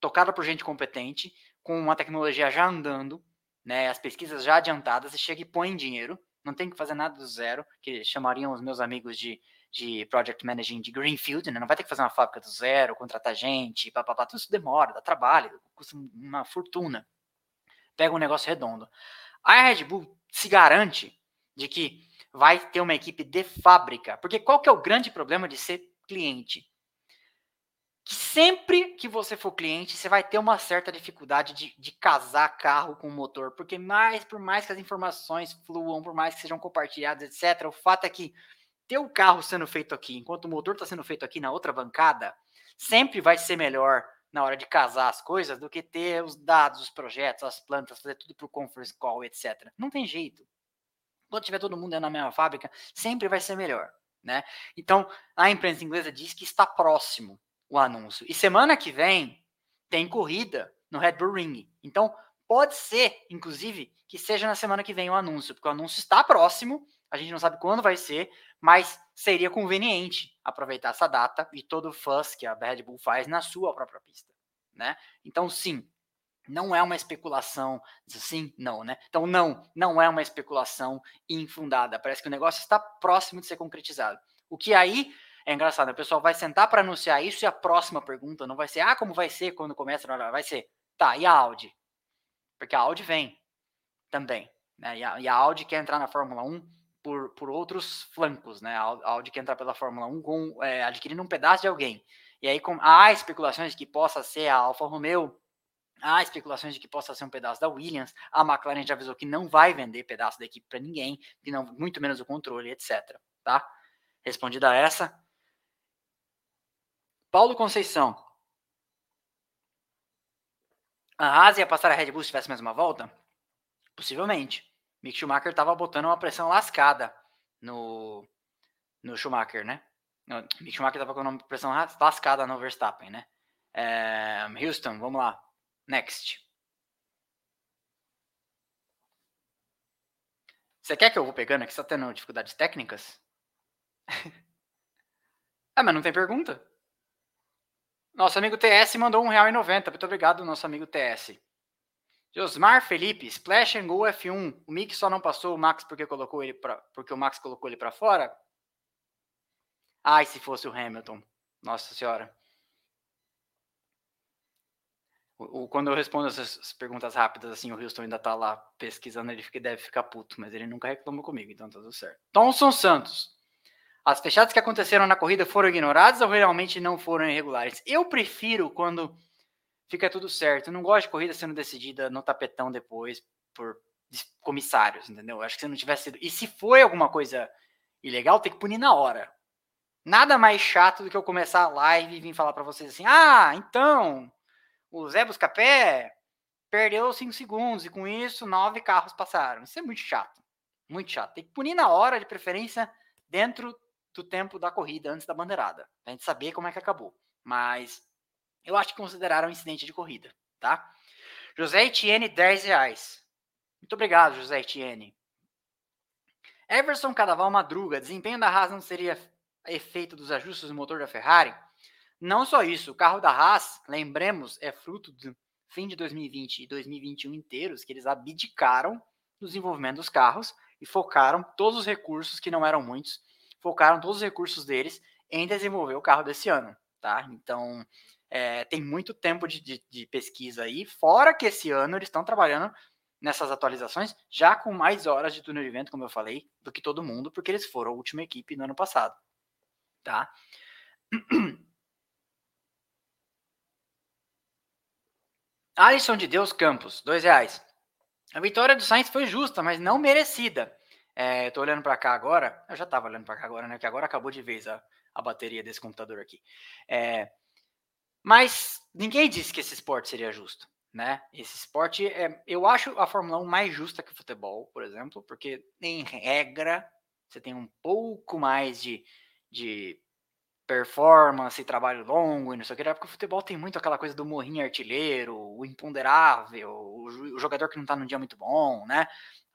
tocada por gente competente, com uma tecnologia já andando, né, as pesquisas já adiantadas, e chega e põe dinheiro, não tem que fazer nada do zero, que chamariam os meus amigos de, de Project Managing de Greenfield, né, não vai ter que fazer uma fábrica do zero, contratar gente, papapá, tudo isso demora, dá trabalho, custa uma fortuna. Pega um negócio redondo. A Red Bull se garante de que vai ter uma equipe de fábrica. Porque qual que é o grande problema de ser cliente? Que sempre que você for cliente, você vai ter uma certa dificuldade de, de casar carro com motor. Porque mais, por mais que as informações fluam, por mais que sejam compartilhadas, etc., o fato é que ter o carro sendo feito aqui, enquanto o motor está sendo feito aqui na outra bancada, sempre vai ser melhor na hora de casar as coisas do que ter os dados, os projetos, as plantas, fazer tudo por conference call, etc. Não tem jeito. Quando tiver todo mundo na mesma fábrica, sempre vai ser melhor, né? Então, a imprensa inglesa diz que está próximo o anúncio. E semana que vem tem corrida no Red Bull Ring. Então, pode ser, inclusive, que seja na semana que vem o anúncio, porque o anúncio está próximo, a gente não sabe quando vai ser, mas seria conveniente aproveitar essa data e todo o fuzz que a Red Bull faz na sua própria pista, né? Então, sim, não é uma especulação, sim, não, né? Então, não, não é uma especulação infundada. Parece que o negócio está próximo de ser concretizado. O que aí é engraçado, o pessoal vai sentar para anunciar isso e a próxima pergunta não vai ser, ah, como vai ser quando começa, vai ser, tá, e a Audi? Porque a Audi vem também, né? E a, e a Audi quer entrar na Fórmula 1 por, por outros flancos, né? A Audi quer entrar pela Fórmula 1 com, é, adquirindo um pedaço de alguém. E aí com, há especulações de que possa ser a Alfa Romeo, há especulações de que possa ser um pedaço da Williams. A McLaren já avisou que não vai vender pedaço da equipe para ninguém, e não, muito menos o controle, etc. Tá? Respondida essa. Paulo Conceição. A Haas ia passar a Red Bull se tivesse mais uma volta? Possivelmente. Mick Schumacher estava botando uma pressão lascada no, no Schumacher, né? No, Mick Schumacher estava com uma pressão lascada no Verstappen, né? É, Houston, vamos lá. Next. Você quer que eu vou pegando aqui? Você tá tendo dificuldades técnicas? ah, mas não tem pergunta. Nosso amigo TS mandou R$1,90. Muito obrigado, nosso amigo TS. Josmar Felipe, Splash and Go F1. O Mick só não passou o Max porque colocou ele para porque o Max colocou ele para fora? Ai, se fosse o Hamilton. Nossa senhora. O, o, quando eu respondo essas perguntas rápidas, assim, o Houston ainda tá lá pesquisando, ele fica, deve ficar puto, mas ele nunca reclamou comigo, então tá tudo certo. Thomson Santos. As fechadas que aconteceram na corrida foram ignoradas ou realmente não foram irregulares? Eu prefiro quando fica tudo certo. Eu não gosto de corrida sendo decidida no tapetão depois por comissários, entendeu? Acho que se não tivesse sido. E se foi alguma coisa ilegal, tem que punir na hora. Nada mais chato do que eu começar a live e vir falar para vocês assim: ah, então, o Zé Buscapé perdeu 5 segundos e com isso nove carros passaram. Isso é muito chato. Muito chato. Tem que punir na hora, de preferência, dentro do tempo da corrida, antes da bandeirada. Pra gente saber como é que acabou. Mas eu acho que consideraram um incidente de corrida, tá? José Etienne, 10 reais. Muito obrigado, José Etienne. Everson Cadaval Madruga, desempenho da Haas não seria efeito dos ajustes do motor da Ferrari? Não só isso, o carro da Haas, lembremos, é fruto do fim de 2020 e 2021 inteiros, que eles abdicaram do desenvolvimento dos carros e focaram todos os recursos, que não eram muitos, focaram todos os recursos deles em desenvolver o carro desse ano, tá? Então, é, tem muito tempo de, de, de pesquisa aí, fora que esse ano eles estão trabalhando nessas atualizações, já com mais horas de túnel de vento, como eu falei, do que todo mundo, porque eles foram a última equipe no ano passado, tá? Alisson de Deus Campos, dois reais. A vitória do Sainz foi justa, mas não merecida. É, eu tô olhando para cá agora. Eu já estava olhando para cá agora, né? Que agora acabou de vez a, a bateria desse computador aqui. É, mas ninguém disse que esse esporte seria justo né? Esse esporte, é, eu acho a Fórmula 1 mais justa que o futebol, por exemplo, porque em regra você tem um pouco mais de, de performance, trabalho longo e não sei o que, porque o futebol tem muito aquela coisa do morrinho artilheiro, o imponderável, o jogador que não tá num dia muito bom, né?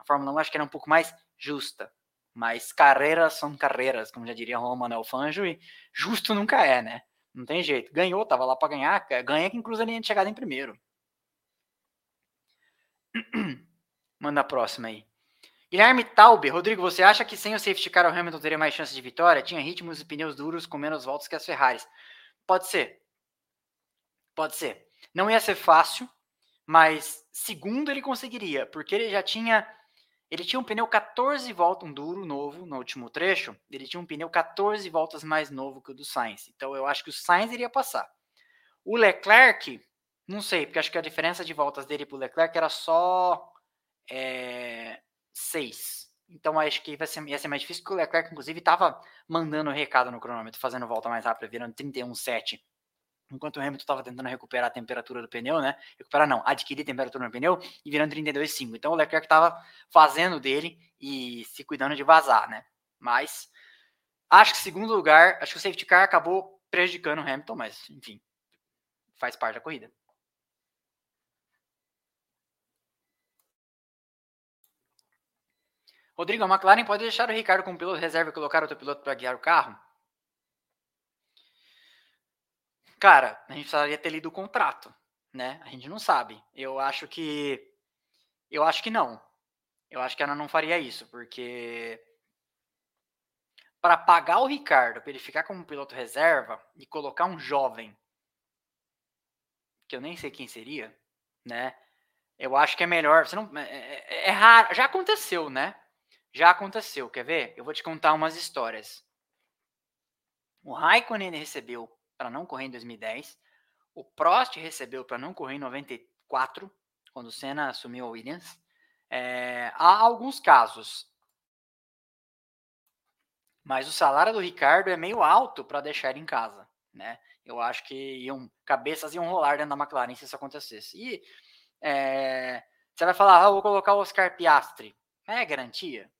A Fórmula 1 acho que era um pouco mais justa, mas carreiras são carreiras, como já diria Romano Alfanjo, e justo nunca é, né? Não tem jeito. Ganhou, tava lá para ganhar, ganha que inclusive ele tinha chegado em primeiro. Manda a próxima aí. Guilherme Taube, Rodrigo, você acha que sem o safety car o Hamilton teria mais chance de vitória? Tinha ritmos e pneus duros com menos voltas que as Ferraris. Pode ser. Pode ser. Não ia ser fácil, mas segundo ele conseguiria, porque ele já tinha ele tinha um pneu 14 voltas, um duro novo no último trecho. Ele tinha um pneu 14 voltas mais novo que o do Sainz. Então eu acho que o Sainz iria passar. O Leclerc não sei, porque acho que a diferença de voltas dele pro Leclerc era só é, seis. Então acho que vai ser, ia ser mais difícil, porque o Leclerc, inclusive, estava mandando recado no cronômetro, fazendo volta mais rápida, virando 31,7. Enquanto o Hamilton estava tentando recuperar a temperatura do pneu, né? Recuperar não, adquirir temperatura no pneu e virando 32,5. Então o Leclerc estava fazendo dele e se cuidando de vazar, né? Mas acho que segundo lugar, acho que o safety car acabou prejudicando o Hamilton, mas enfim, faz parte da corrida. Rodrigo, a McLaren pode deixar o Ricardo como piloto reserva e colocar outro piloto para guiar o carro? Cara, a gente precisaria ter lido o contrato, né? A gente não sabe. Eu acho que. Eu acho que não. Eu acho que ela não faria isso, porque. Para pagar o Ricardo, para ele ficar como piloto reserva e colocar um jovem, que eu nem sei quem seria, né? Eu acho que é melhor. Você não, é, é, é raro. Já aconteceu, né? Já aconteceu, quer ver? Eu vou te contar umas histórias. O Raikkonen recebeu para não correr em 2010. O Prost recebeu para não correr em 94, quando o Senna assumiu a Williams. É, há alguns casos. Mas o salário do Ricardo é meio alto para deixar ele em casa, né? Eu acho que iam, cabeças iam rolar dentro da McLaren se isso acontecesse. E é, você vai falar, ah, vou colocar o Oscar Piastri. É garantia?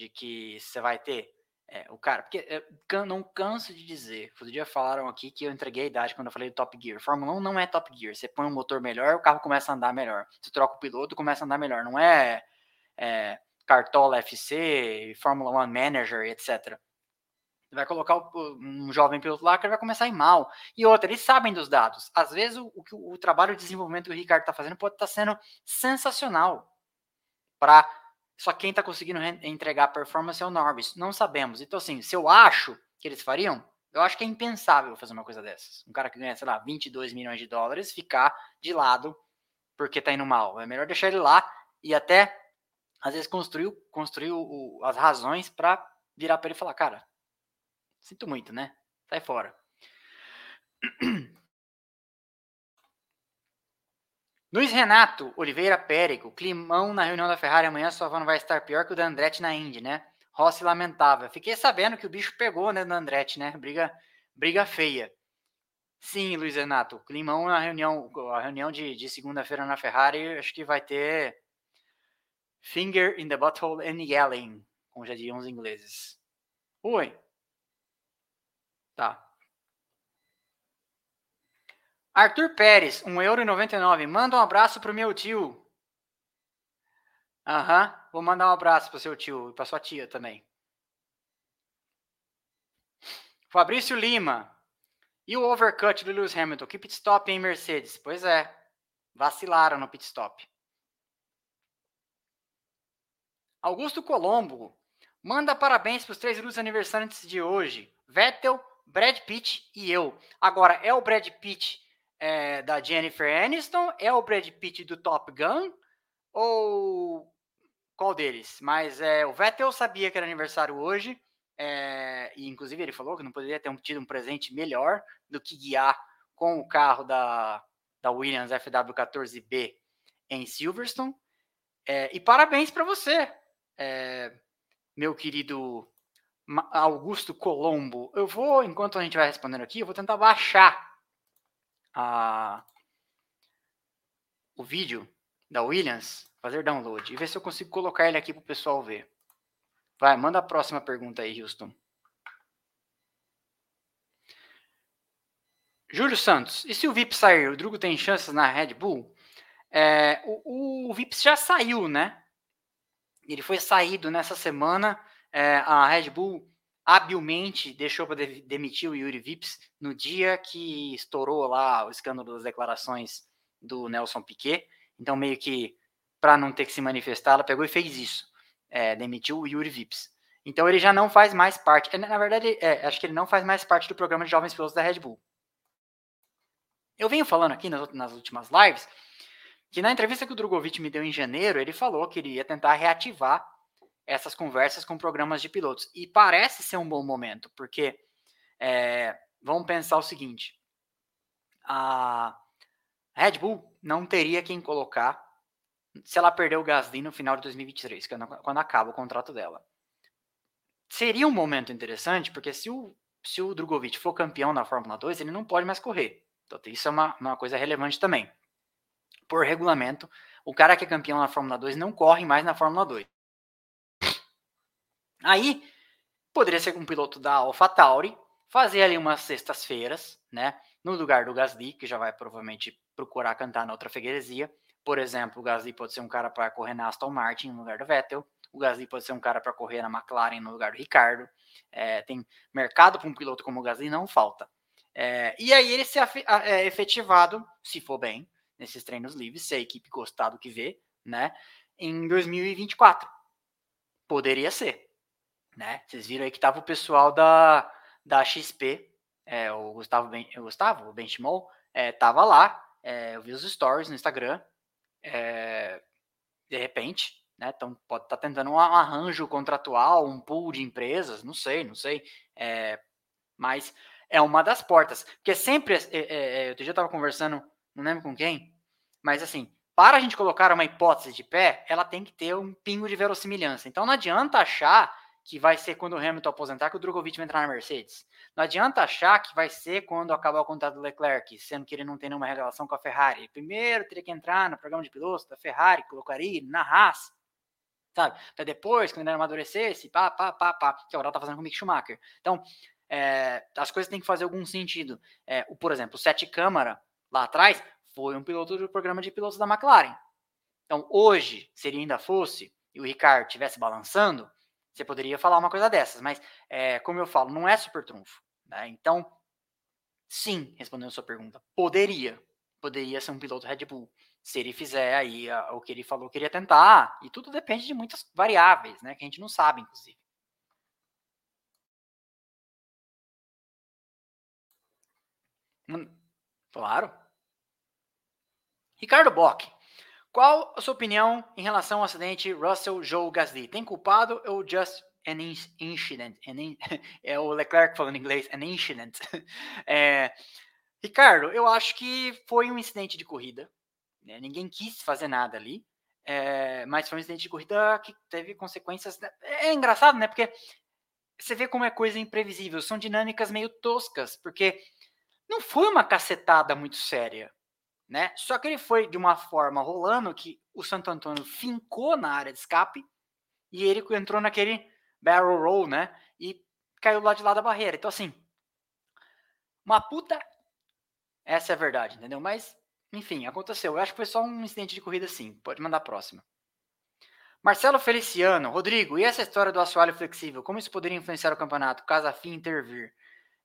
de que você vai ter é, o cara, porque eu não canso de dizer, outro dia falaram aqui que eu entreguei a idade quando eu falei Top Gear. Fórmula 1 não é Top Gear. Você põe um motor melhor, o carro começa a andar melhor. Você troca o piloto, começa a andar melhor. Não é, é Cartola FC, Fórmula 1 Manager, etc. Vai colocar um jovem piloto lá que ele vai começar a ir mal. E outra, eles sabem dos dados. Às vezes o, o, o trabalho de desenvolvimento que o Ricardo está fazendo pode estar tá sendo sensacional para só quem está conseguindo entregar performance é o Norris. Não sabemos. Então, assim, se eu acho que eles fariam, Eu acho que é impensável fazer uma coisa dessas. Um cara que ganha, sei lá, 22 milhões de dólares ficar de lado porque tá indo mal. É melhor deixar ele lá e até, às vezes, construir, construir o, as razões para virar para ele e falar: cara, sinto muito, né? Sai fora. Luiz Renato Oliveira Périco, climão na reunião da Ferrari amanhã, sua van vai estar pior que o da Andretti na Indy, né? Rossi lamentável. Fiquei sabendo que o bicho pegou, né, no Andretti, né? Briga, briga feia. Sim, Luiz Renato, climão na reunião, a reunião de, de segunda-feira na Ferrari, acho que vai ter finger in the butthole and yelling, como já diriam os ingleses. Oi. Tá. Arthur Pérez, 1,99€. Manda um abraço pro meu tio. Aham, uhum, vou mandar um abraço pro seu tio e pra sua tia também. Fabrício Lima. E o overcut do Lewis Hamilton? Que pit stop em Mercedes? Pois é, vacilaram no pit stop. Augusto Colombo. Manda parabéns para os três ilustres aniversariantes de hoje. Vettel, Brad Pitt e eu. Agora, é o Brad Pitt é, da Jennifer Aniston? É o Brad Pitt do Top Gun? Ou qual deles? Mas é, o Vettel sabia que era aniversário hoje. É, e inclusive ele falou que não poderia ter tido um presente melhor do que guiar com o carro da, da Williams FW14B em Silverstone. É, e parabéns para você, é, meu querido Augusto Colombo. Eu vou, enquanto a gente vai respondendo aqui, eu vou tentar baixar a, o vídeo da Williams, fazer download e ver se eu consigo colocar ele aqui para o pessoal ver. Vai, manda a próxima pergunta aí, Houston. Júlio Santos, e se o VIP sair, o Drugo tem chances na Red Bull? É, o, o, Vips já saiu, né? Ele foi saído nessa semana. É, a Red Bull habilmente deixou para de demitir o Yuri Vips no dia que estourou lá o escândalo das declarações do Nelson Piquet. Então, meio que para não ter que se manifestar, ela pegou e fez isso. É, demitiu o Yuri Vips. Então, ele já não faz mais parte. Na verdade, é, acho que ele não faz mais parte do programa de jovens pilotos da Red Bull. Eu venho falando aqui nas, nas últimas lives que na entrevista que o Drogovic me deu em janeiro, ele falou que ele ia tentar reativar essas conversas com programas de pilotos. E parece ser um bom momento, porque é, vamos pensar o seguinte: a Red Bull não teria quem colocar se ela perder o Gasly no final de 2023, é quando acaba o contrato dela. Seria um momento interessante, porque se o, se o Drogovic for campeão na Fórmula 2, ele não pode mais correr. Então, isso é uma, uma coisa relevante também. Por regulamento, o cara que é campeão na Fórmula 2 não corre mais na Fórmula 2. Aí, poderia ser um piloto da AlphaTauri, fazer ali umas sextas-feiras, né? No lugar do Gasly, que já vai provavelmente procurar cantar na outra freguesia. Por exemplo, o Gasly pode ser um cara para correr na Aston Martin no lugar do Vettel. O Gasly pode ser um cara para correr na McLaren no lugar do Ricardo. É, tem mercado para um piloto como o Gasly, não falta. É, e aí ele ser é, efetivado, se for bem, nesses treinos livres, se a equipe gostar do que vê, né? Em 2024. Poderia ser né? Vocês viram aí que tava o pessoal da, da XP, é, o Gustavo, ben, o Gustavo, o Benchimol, é, tava lá, é, eu vi os stories no Instagram, é, de repente, né? Então pode estar tá tentando um arranjo contratual, um pool de empresas, não sei, não sei, é, mas é uma das portas, porque sempre, é, é, eu tava conversando, não lembro com quem, mas assim, para a gente colocar uma hipótese de pé, ela tem que ter um pingo de verossimilhança. Então não adianta achar que vai ser quando o Hamilton aposentar que o Drogovic vai entrar na Mercedes. Não adianta achar que vai ser quando acabar o contrato do Leclerc, sendo que ele não tem nenhuma relação com a Ferrari. Primeiro teria que entrar no programa de pilotos da Ferrari, colocaria na Haas, sabe? Para depois, quando ele amadurecesse, pá, pá, pá, pá, que agora tá fazendo com o Mick Schumacher. Então, é, as coisas têm que fazer algum sentido. É, o, por exemplo, o Sete Câmara, lá atrás, foi um piloto do programa de pilotos da McLaren. Então, hoje, se ele ainda fosse, e o Ricardo estivesse balançando, você poderia falar uma coisa dessas, mas, é, como eu falo, não é super trunfo. Né? Então, sim, respondendo a sua pergunta, poderia. Poderia ser um piloto Red Bull. Se ele fizer aí a, o que ele falou que queria tentar. E tudo depende de muitas variáveis, né? Que a gente não sabe, inclusive. Hum, claro. Ricardo Bock. Qual a sua opinião em relação ao acidente Russell Joe Gasly? Tem culpado ou just an incident? An in, é o Leclerc falando em inglês, an incident. É, Ricardo, eu acho que foi um incidente de corrida. Né? Ninguém quis fazer nada ali. É, mas foi um incidente de corrida que teve consequências. Né? É engraçado, né? Porque você vê como é coisa imprevisível. São dinâmicas meio toscas, porque não foi uma cacetada muito séria né? Só que ele foi de uma forma rolando que o Santo Antônio fincou na área de escape e ele entrou naquele barrel roll, né? E caiu lá de lá da barreira. Então, assim, uma puta. Essa é a verdade, entendeu? Mas, enfim, aconteceu. Eu acho que foi só um incidente de corrida, sim. Pode mandar a próxima. Marcelo Feliciano, Rodrigo, e essa história do assoalho flexível? Como isso poderia influenciar o campeonato, caso a FIA intervir?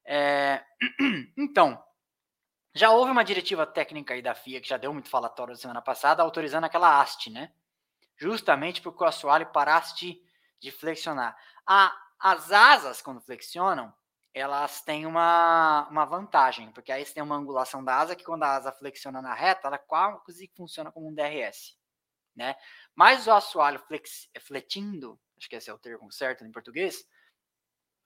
É... então, já houve uma diretiva técnica aí da FIA que já deu muito falatório na semana passada, autorizando aquela haste, né? Justamente porque o assoalho parasse de, flexionar. A, as asas, quando flexionam, elas têm uma, uma vantagem, porque aí você tem uma angulação da asa que quando a asa flexiona na reta, ela quase funciona como um DRS, né? Mas o assoalho flex, fletindo, acho que esse é o termo certo em português,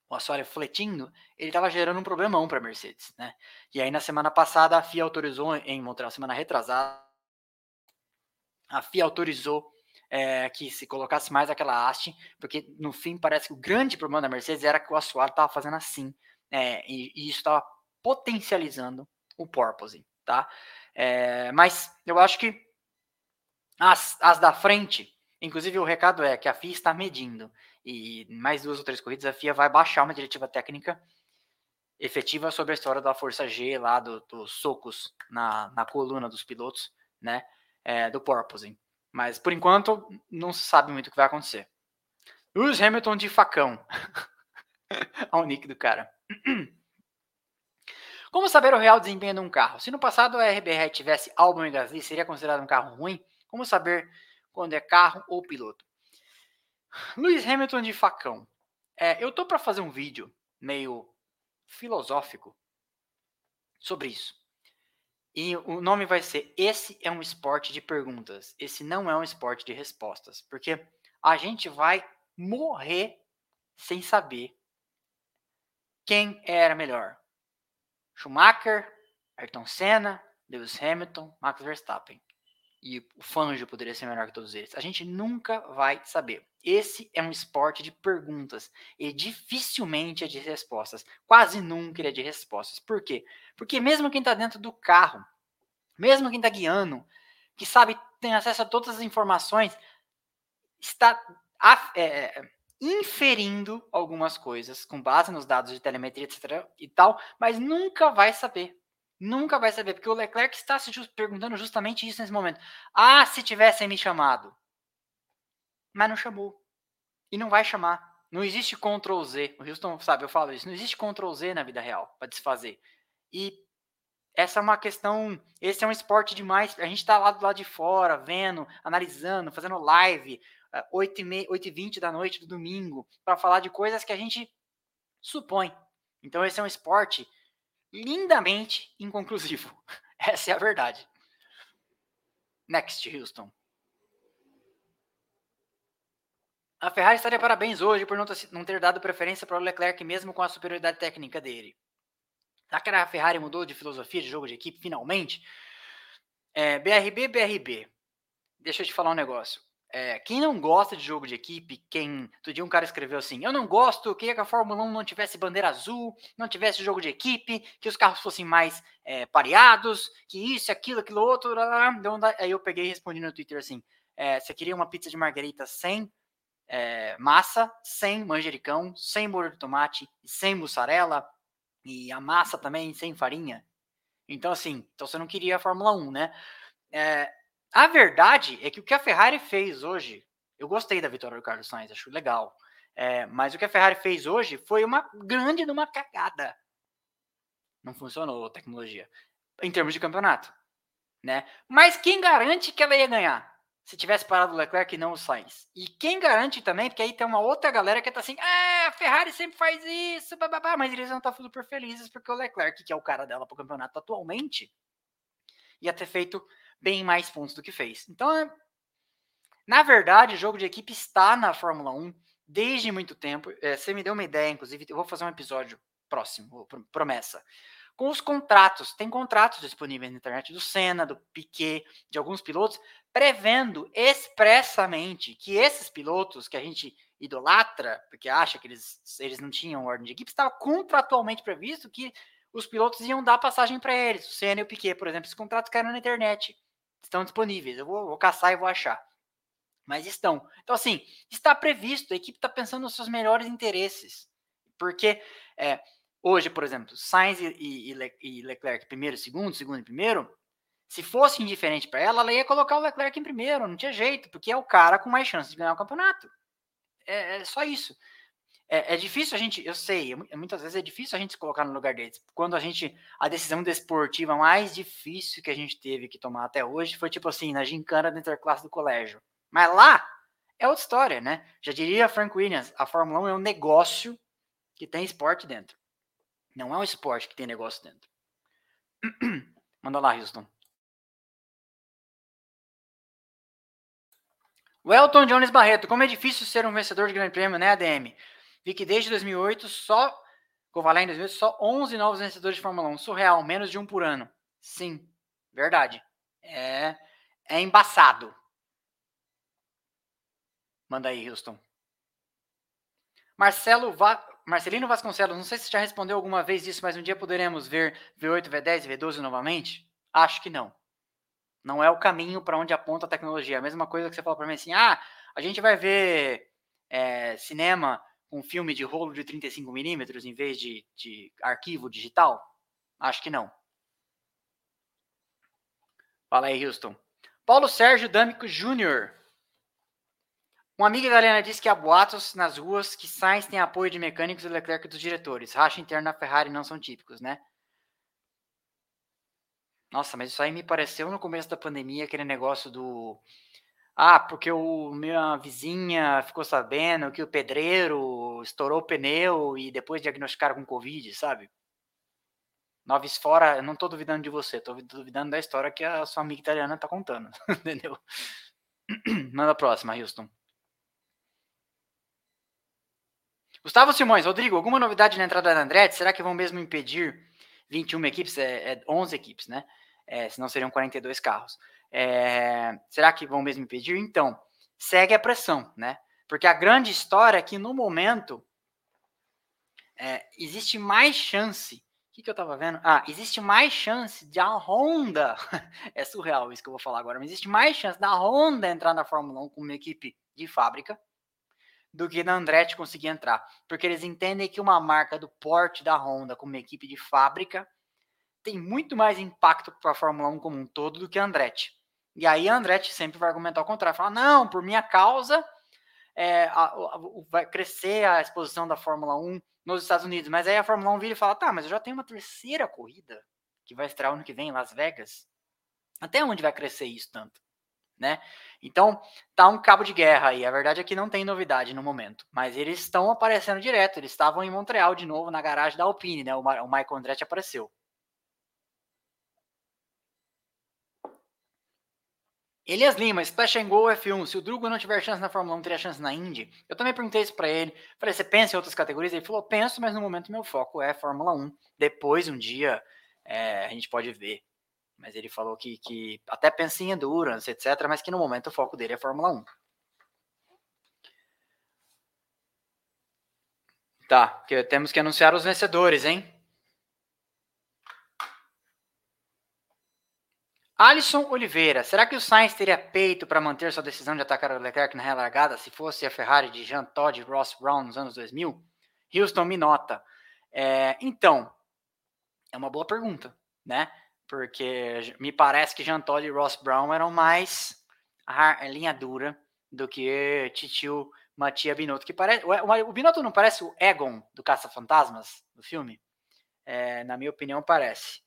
o assoalho fletindo, ele estava gerando um problemão para a Mercedes, né? E aí na semana passada a FIA autorizou em Montreal, semana retrasada, a FIA autorizou é, que se colocasse mais aquela haste, porque no fim parece que o grande problema da Mercedes era que o assoalho estava fazendo assim, é, e, e, isso estava potencializando o porpoising, tá? É, mas eu acho que as, as da frente, inclusive o recado é que a FIA está medindo e mais duas ou três corridas, a FIA vai baixar uma diretiva técnica efetiva sobre a história da força G lá, do, dos socos na, na coluna dos pilotos, né, é, do porpoising. Mas, por enquanto, não se sabe muito o que vai acontecer. Lewis Hamilton de facão. Olha o nick do cara. Como saber o real desempenho de um carro? Se no passado a RBR tivesse Albon e Gasly, seria considerado um carro ruim? Como saber quando é carro ou piloto? Lewis Hamilton de facão. É, eu tô para fazer um vídeo meio filosófico sobre isso. E o nome vai ser Esse é um esporte de perguntas. Esse não é um esporte de respostas. Porque a gente vai morrer sem saber quem era melhor. Schumacher, Ayrton Senna, Lewis Hamilton, Max Verstappen e o Fangio poderia ser melhor que todos eles. A gente nunca vai saber. Esse é um esporte de perguntas e dificilmente é de respostas. Quase nunca ele é de respostas. Por quê? Porque mesmo quem está dentro do carro, mesmo quem está guiando, que sabe, tem acesso a todas as informações, está é, é, inferindo algumas coisas com base nos dados de telemetria, etc. e tal, mas nunca vai saber. Nunca vai saber, porque o Leclerc está se perguntando justamente isso nesse momento. Ah, se tivessem me chamado. Mas não chamou. E não vai chamar. Não existe Ctrl Z. O Houston sabe, eu falo isso. Não existe Ctrl Z na vida real para desfazer. E essa é uma questão. Esse é um esporte demais. A gente está lá do lado de fora, vendo, analisando, fazendo live, 8h20 eh, da noite do domingo, para falar de coisas que a gente supõe. Então, esse é um esporte lindamente inconclusivo. Essa é a verdade. Next, Houston. A Ferrari estaria parabéns hoje por não ter dado preferência para o Leclerc, mesmo com a superioridade técnica dele. Será que a Ferrari mudou de filosofia de jogo de equipe finalmente? É, BRB, BRB. Deixa eu te falar um negócio. É, quem não gosta de jogo de equipe, quem. Outro dia um cara escreveu assim: Eu não gosto, queria que a Fórmula 1 não tivesse bandeira azul, não tivesse jogo de equipe, que os carros fossem mais é, pareados, que isso, aquilo, aquilo outro. Aí eu peguei e respondi no Twitter assim: é, Você queria uma pizza de margarita sem é, massa, sem manjericão, sem molho de tomate, sem mussarela, e a massa também sem farinha? Então, assim, então você não queria a Fórmula 1, né? É, a verdade é que o que a Ferrari fez hoje, eu gostei da vitória do Carlos Sainz, acho legal. É, mas o que a Ferrari fez hoje foi uma grande numa cagada. Não funcionou a tecnologia em termos de campeonato, né? Mas quem garante que ela ia ganhar? se tivesse parado o Leclerc e não o Sainz. E quem garante também, porque aí tem uma outra galera que tá assim, ah, a Ferrari sempre faz isso, bababá, mas eles não estão super felizes porque o Leclerc, que é o cara dela pro campeonato atualmente, ia ter feito bem mais pontos do que fez. Então, é, na verdade, o jogo de equipe está na Fórmula 1 desde muito tempo. É, você me deu uma ideia, inclusive, eu vou fazer um episódio próximo, promessa com os contratos. Tem contratos disponíveis na internet do Senna, do Piquet, de alguns pilotos, prevendo expressamente que esses pilotos que a gente idolatra, porque acha que eles, eles não tinham ordem de equipe, estava contratualmente previsto que os pilotos iam dar passagem para eles. O Senna e o Piquet, por exemplo, esses contratos caíram na internet. Estão disponíveis. Eu vou, vou caçar e vou achar. Mas estão. Então, assim, está previsto, a equipe está pensando nos seus melhores interesses. Porque é, Hoje, por exemplo, Sainz e, e, e Leclerc primeiro, segundo, segundo e primeiro, se fosse indiferente para ela, ela ia colocar o Leclerc em primeiro, não tinha jeito, porque é o cara com mais chance de ganhar o campeonato. É, é só isso. É, é, difícil a gente, eu sei, muitas vezes é difícil a gente se colocar no lugar deles. Quando a gente, a decisão desportiva mais difícil que a gente teve que tomar até hoje foi tipo assim, na gincana da interclasse do colégio. Mas lá é outra história, né? Já diria Frank Williams, a Fórmula 1 é um negócio que tem esporte dentro. Não é um esporte que tem negócio dentro. Manda lá, Houston. O Elton Jones Barreto, como é difícil ser um vencedor de grande prêmio, né, ADM? Vi que desde 2008 só, Covalé em 2008, só 11 novos vencedores de Fórmula 1. Surreal, menos de um por ano. Sim, verdade. É, é embaçado. Manda aí, Houston. Marcelo Va Marcelino Vasconcelos, não sei se já respondeu alguma vez isso, mas um dia poderemos ver V8, V10 e V12 novamente? Acho que não. Não é o caminho para onde aponta a tecnologia. A mesma coisa que você falou para mim assim: ah, a gente vai ver é, cinema com filme de rolo de 35mm em vez de, de arquivo digital? Acho que não. Fala aí, Houston. Paulo Sérgio D'Amico Jr. Um amigo italiano disse que há boatos nas ruas que Sainz tem apoio de mecânicos e Leclerc dos diretores. Racha interno na Ferrari não são típicos, né? Nossa, mas isso aí me pareceu no começo da pandemia, aquele negócio do. Ah, porque o minha vizinha ficou sabendo que o pedreiro estourou o pneu e depois diagnosticaram com Covid, sabe? Noves fora, eu não tô duvidando de você, tô duvidando da história que a sua amiga italiana tá contando, entendeu? Manda a próxima, Houston. Gustavo Simões, Rodrigo, alguma novidade na entrada da Andretti? Será que vão mesmo impedir 21 equipes? É, é 11 equipes, né? É, senão seriam 42 carros. É, será que vão mesmo impedir? Então, segue a pressão, né? Porque a grande história é que no momento é, existe mais chance. O que, que eu tava vendo? Ah, existe mais chance de a Honda. é surreal isso que eu vou falar agora, mas existe mais chance da Honda entrar na Fórmula 1 como uma equipe de fábrica do que na Andretti conseguir entrar. Porque eles entendem que uma marca do porte da Honda como equipe de fábrica tem muito mais impacto para a Fórmula 1 como um todo do que a Andretti. E aí a Andretti sempre vai argumentar o contrário, falar, não, por minha causa é, a, a, vai crescer a exposição da Fórmula 1 nos Estados Unidos. Mas aí a Fórmula 1 vira e fala, tá, mas eu já tenho uma terceira corrida que vai estrear ano que vem em Las Vegas. Até onde vai crescer isso tanto? Né? Então, tá um cabo de guerra aí. A verdade é que não tem novidade no momento, mas eles estão aparecendo direto. Eles estavam em Montreal de novo, na garagem da Alpine, né? O, Ma o Michael Andretti apareceu. Elias Lima, Splash and Go F1. Se o Drugo não tiver chance na Fórmula 1, teria chance na Indy? Eu também perguntei isso para ele. Falei, você pensa em outras categorias? Ele falou, penso, mas no momento meu foco é Fórmula 1. Depois, um dia, é, a gente pode ver mas ele falou que, que até pensa em endurance, etc., mas que no momento o foco dele é Fórmula 1. Tá, que temos que anunciar os vencedores, hein? Alisson Oliveira, será que o Sainz teria peito para manter sua decisão de atacar o Leclerc na relargada se fosse a Ferrari de Jean Todt e Ross Brown nos anos 2000? Houston me nota. É, então, é uma boa pergunta, né? porque me parece que Jean Todt e Ross Brown eram mais a linha dura do que Titio Matia Binotto, que parece, o, Binotto não parece o Egon do Caça-Fantasmas do filme? É, na minha opinião, parece.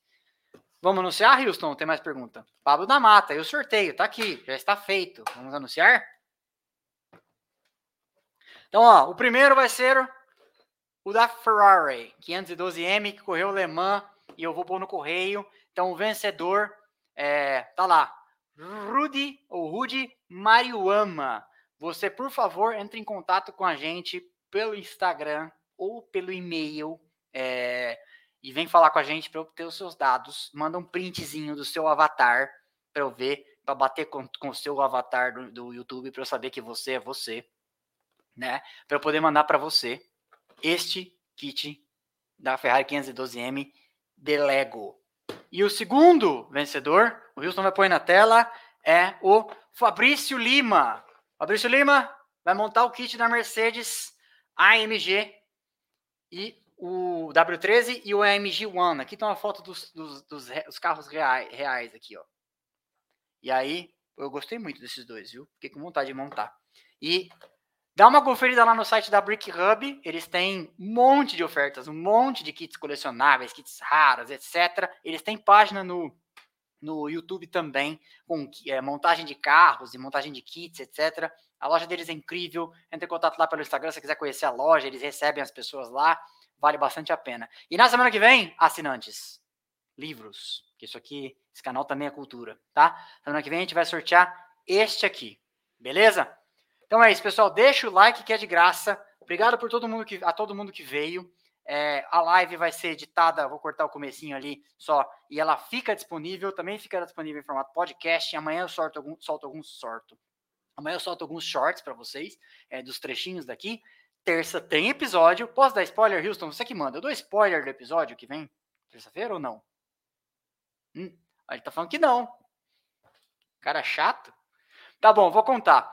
Vamos anunciar, Houston? Tem mais pergunta? Pablo da Mata, e o sorteio, tá aqui, já está feito. Vamos anunciar? Então, ó, o primeiro vai ser o da Ferrari, 512M, que correu Le Mans, e eu vou pôr no correio. Então, o vencedor é, tá lá, Rudy ou Rudy Mariuama. Você, por favor, entre em contato com a gente pelo Instagram ou pelo e-mail. É, e vem falar com a gente para obter os seus dados. Manda um printzinho do seu avatar para eu ver, para bater com, com o seu avatar do, do YouTube para eu saber que você é você, né? Para eu poder mandar para você este kit da Ferrari 512M de Lego. E o segundo vencedor, o Wilson vai pôr na tela, é o Fabrício Lima. Fabrício Lima vai montar o kit da Mercedes AMG e o W13 e o AMG One. Aqui tem uma foto dos, dos, dos, dos carros reais, reais, aqui, ó. E aí, eu gostei muito desses dois, viu? Fiquei com vontade de montar. E dá uma conferida lá no site da Brick Hub. Eles têm um monte de ofertas, um monte de kits colecionáveis, kits raros, etc. Eles têm página no, no YouTube também, com é, montagem de carros e montagem de kits, etc. A loja deles é incrível. Entre em contato lá pelo Instagram se quiser conhecer a loja. Eles recebem as pessoas lá vale bastante a pena. E na semana que vem, assinantes, livros, isso aqui, esse canal também é cultura, tá? Semana que vem a gente vai sortear este aqui, beleza? Então é isso, pessoal. Deixa o like que é de graça. Obrigado por todo mundo que, a todo mundo que veio. É, a live vai ser editada, vou cortar o comecinho ali só, e ela fica disponível, também fica disponível em formato podcast. Amanhã eu solto, algum, solto alguns sorto. Amanhã eu solto alguns shorts para vocês, é, dos trechinhos daqui terça tem episódio. Posso dar spoiler, Houston? Você que manda. Eu dou spoiler do episódio que vem terça-feira ou não? Hum, ele tá falando que não. Cara chato. Tá bom, vou contar.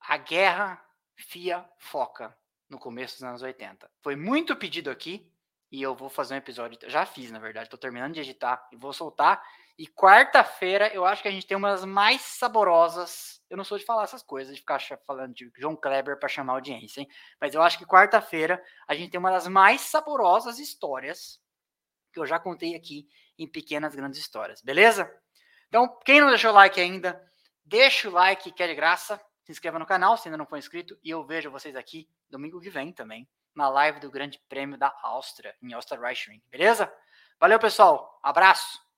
A guerra FIA Foca no começo dos anos 80. Foi muito pedido aqui e eu vou fazer um episódio. Já fiz, na verdade. Tô terminando de editar e vou soltar. E quarta-feira eu acho que a gente tem umas mais saborosas eu não sou de falar essas coisas, de ficar falando de João Kleber para chamar audiência, hein? Mas eu acho que quarta-feira a gente tem uma das mais saborosas histórias que eu já contei aqui em Pequenas Grandes Histórias, beleza? Então, quem não deixou o like ainda, deixa o like que é de graça, se inscreva no canal se ainda não for inscrito e eu vejo vocês aqui domingo que vem também, na live do Grande Prêmio da Áustria, em Österreichring, beleza? Valeu, pessoal, abraço,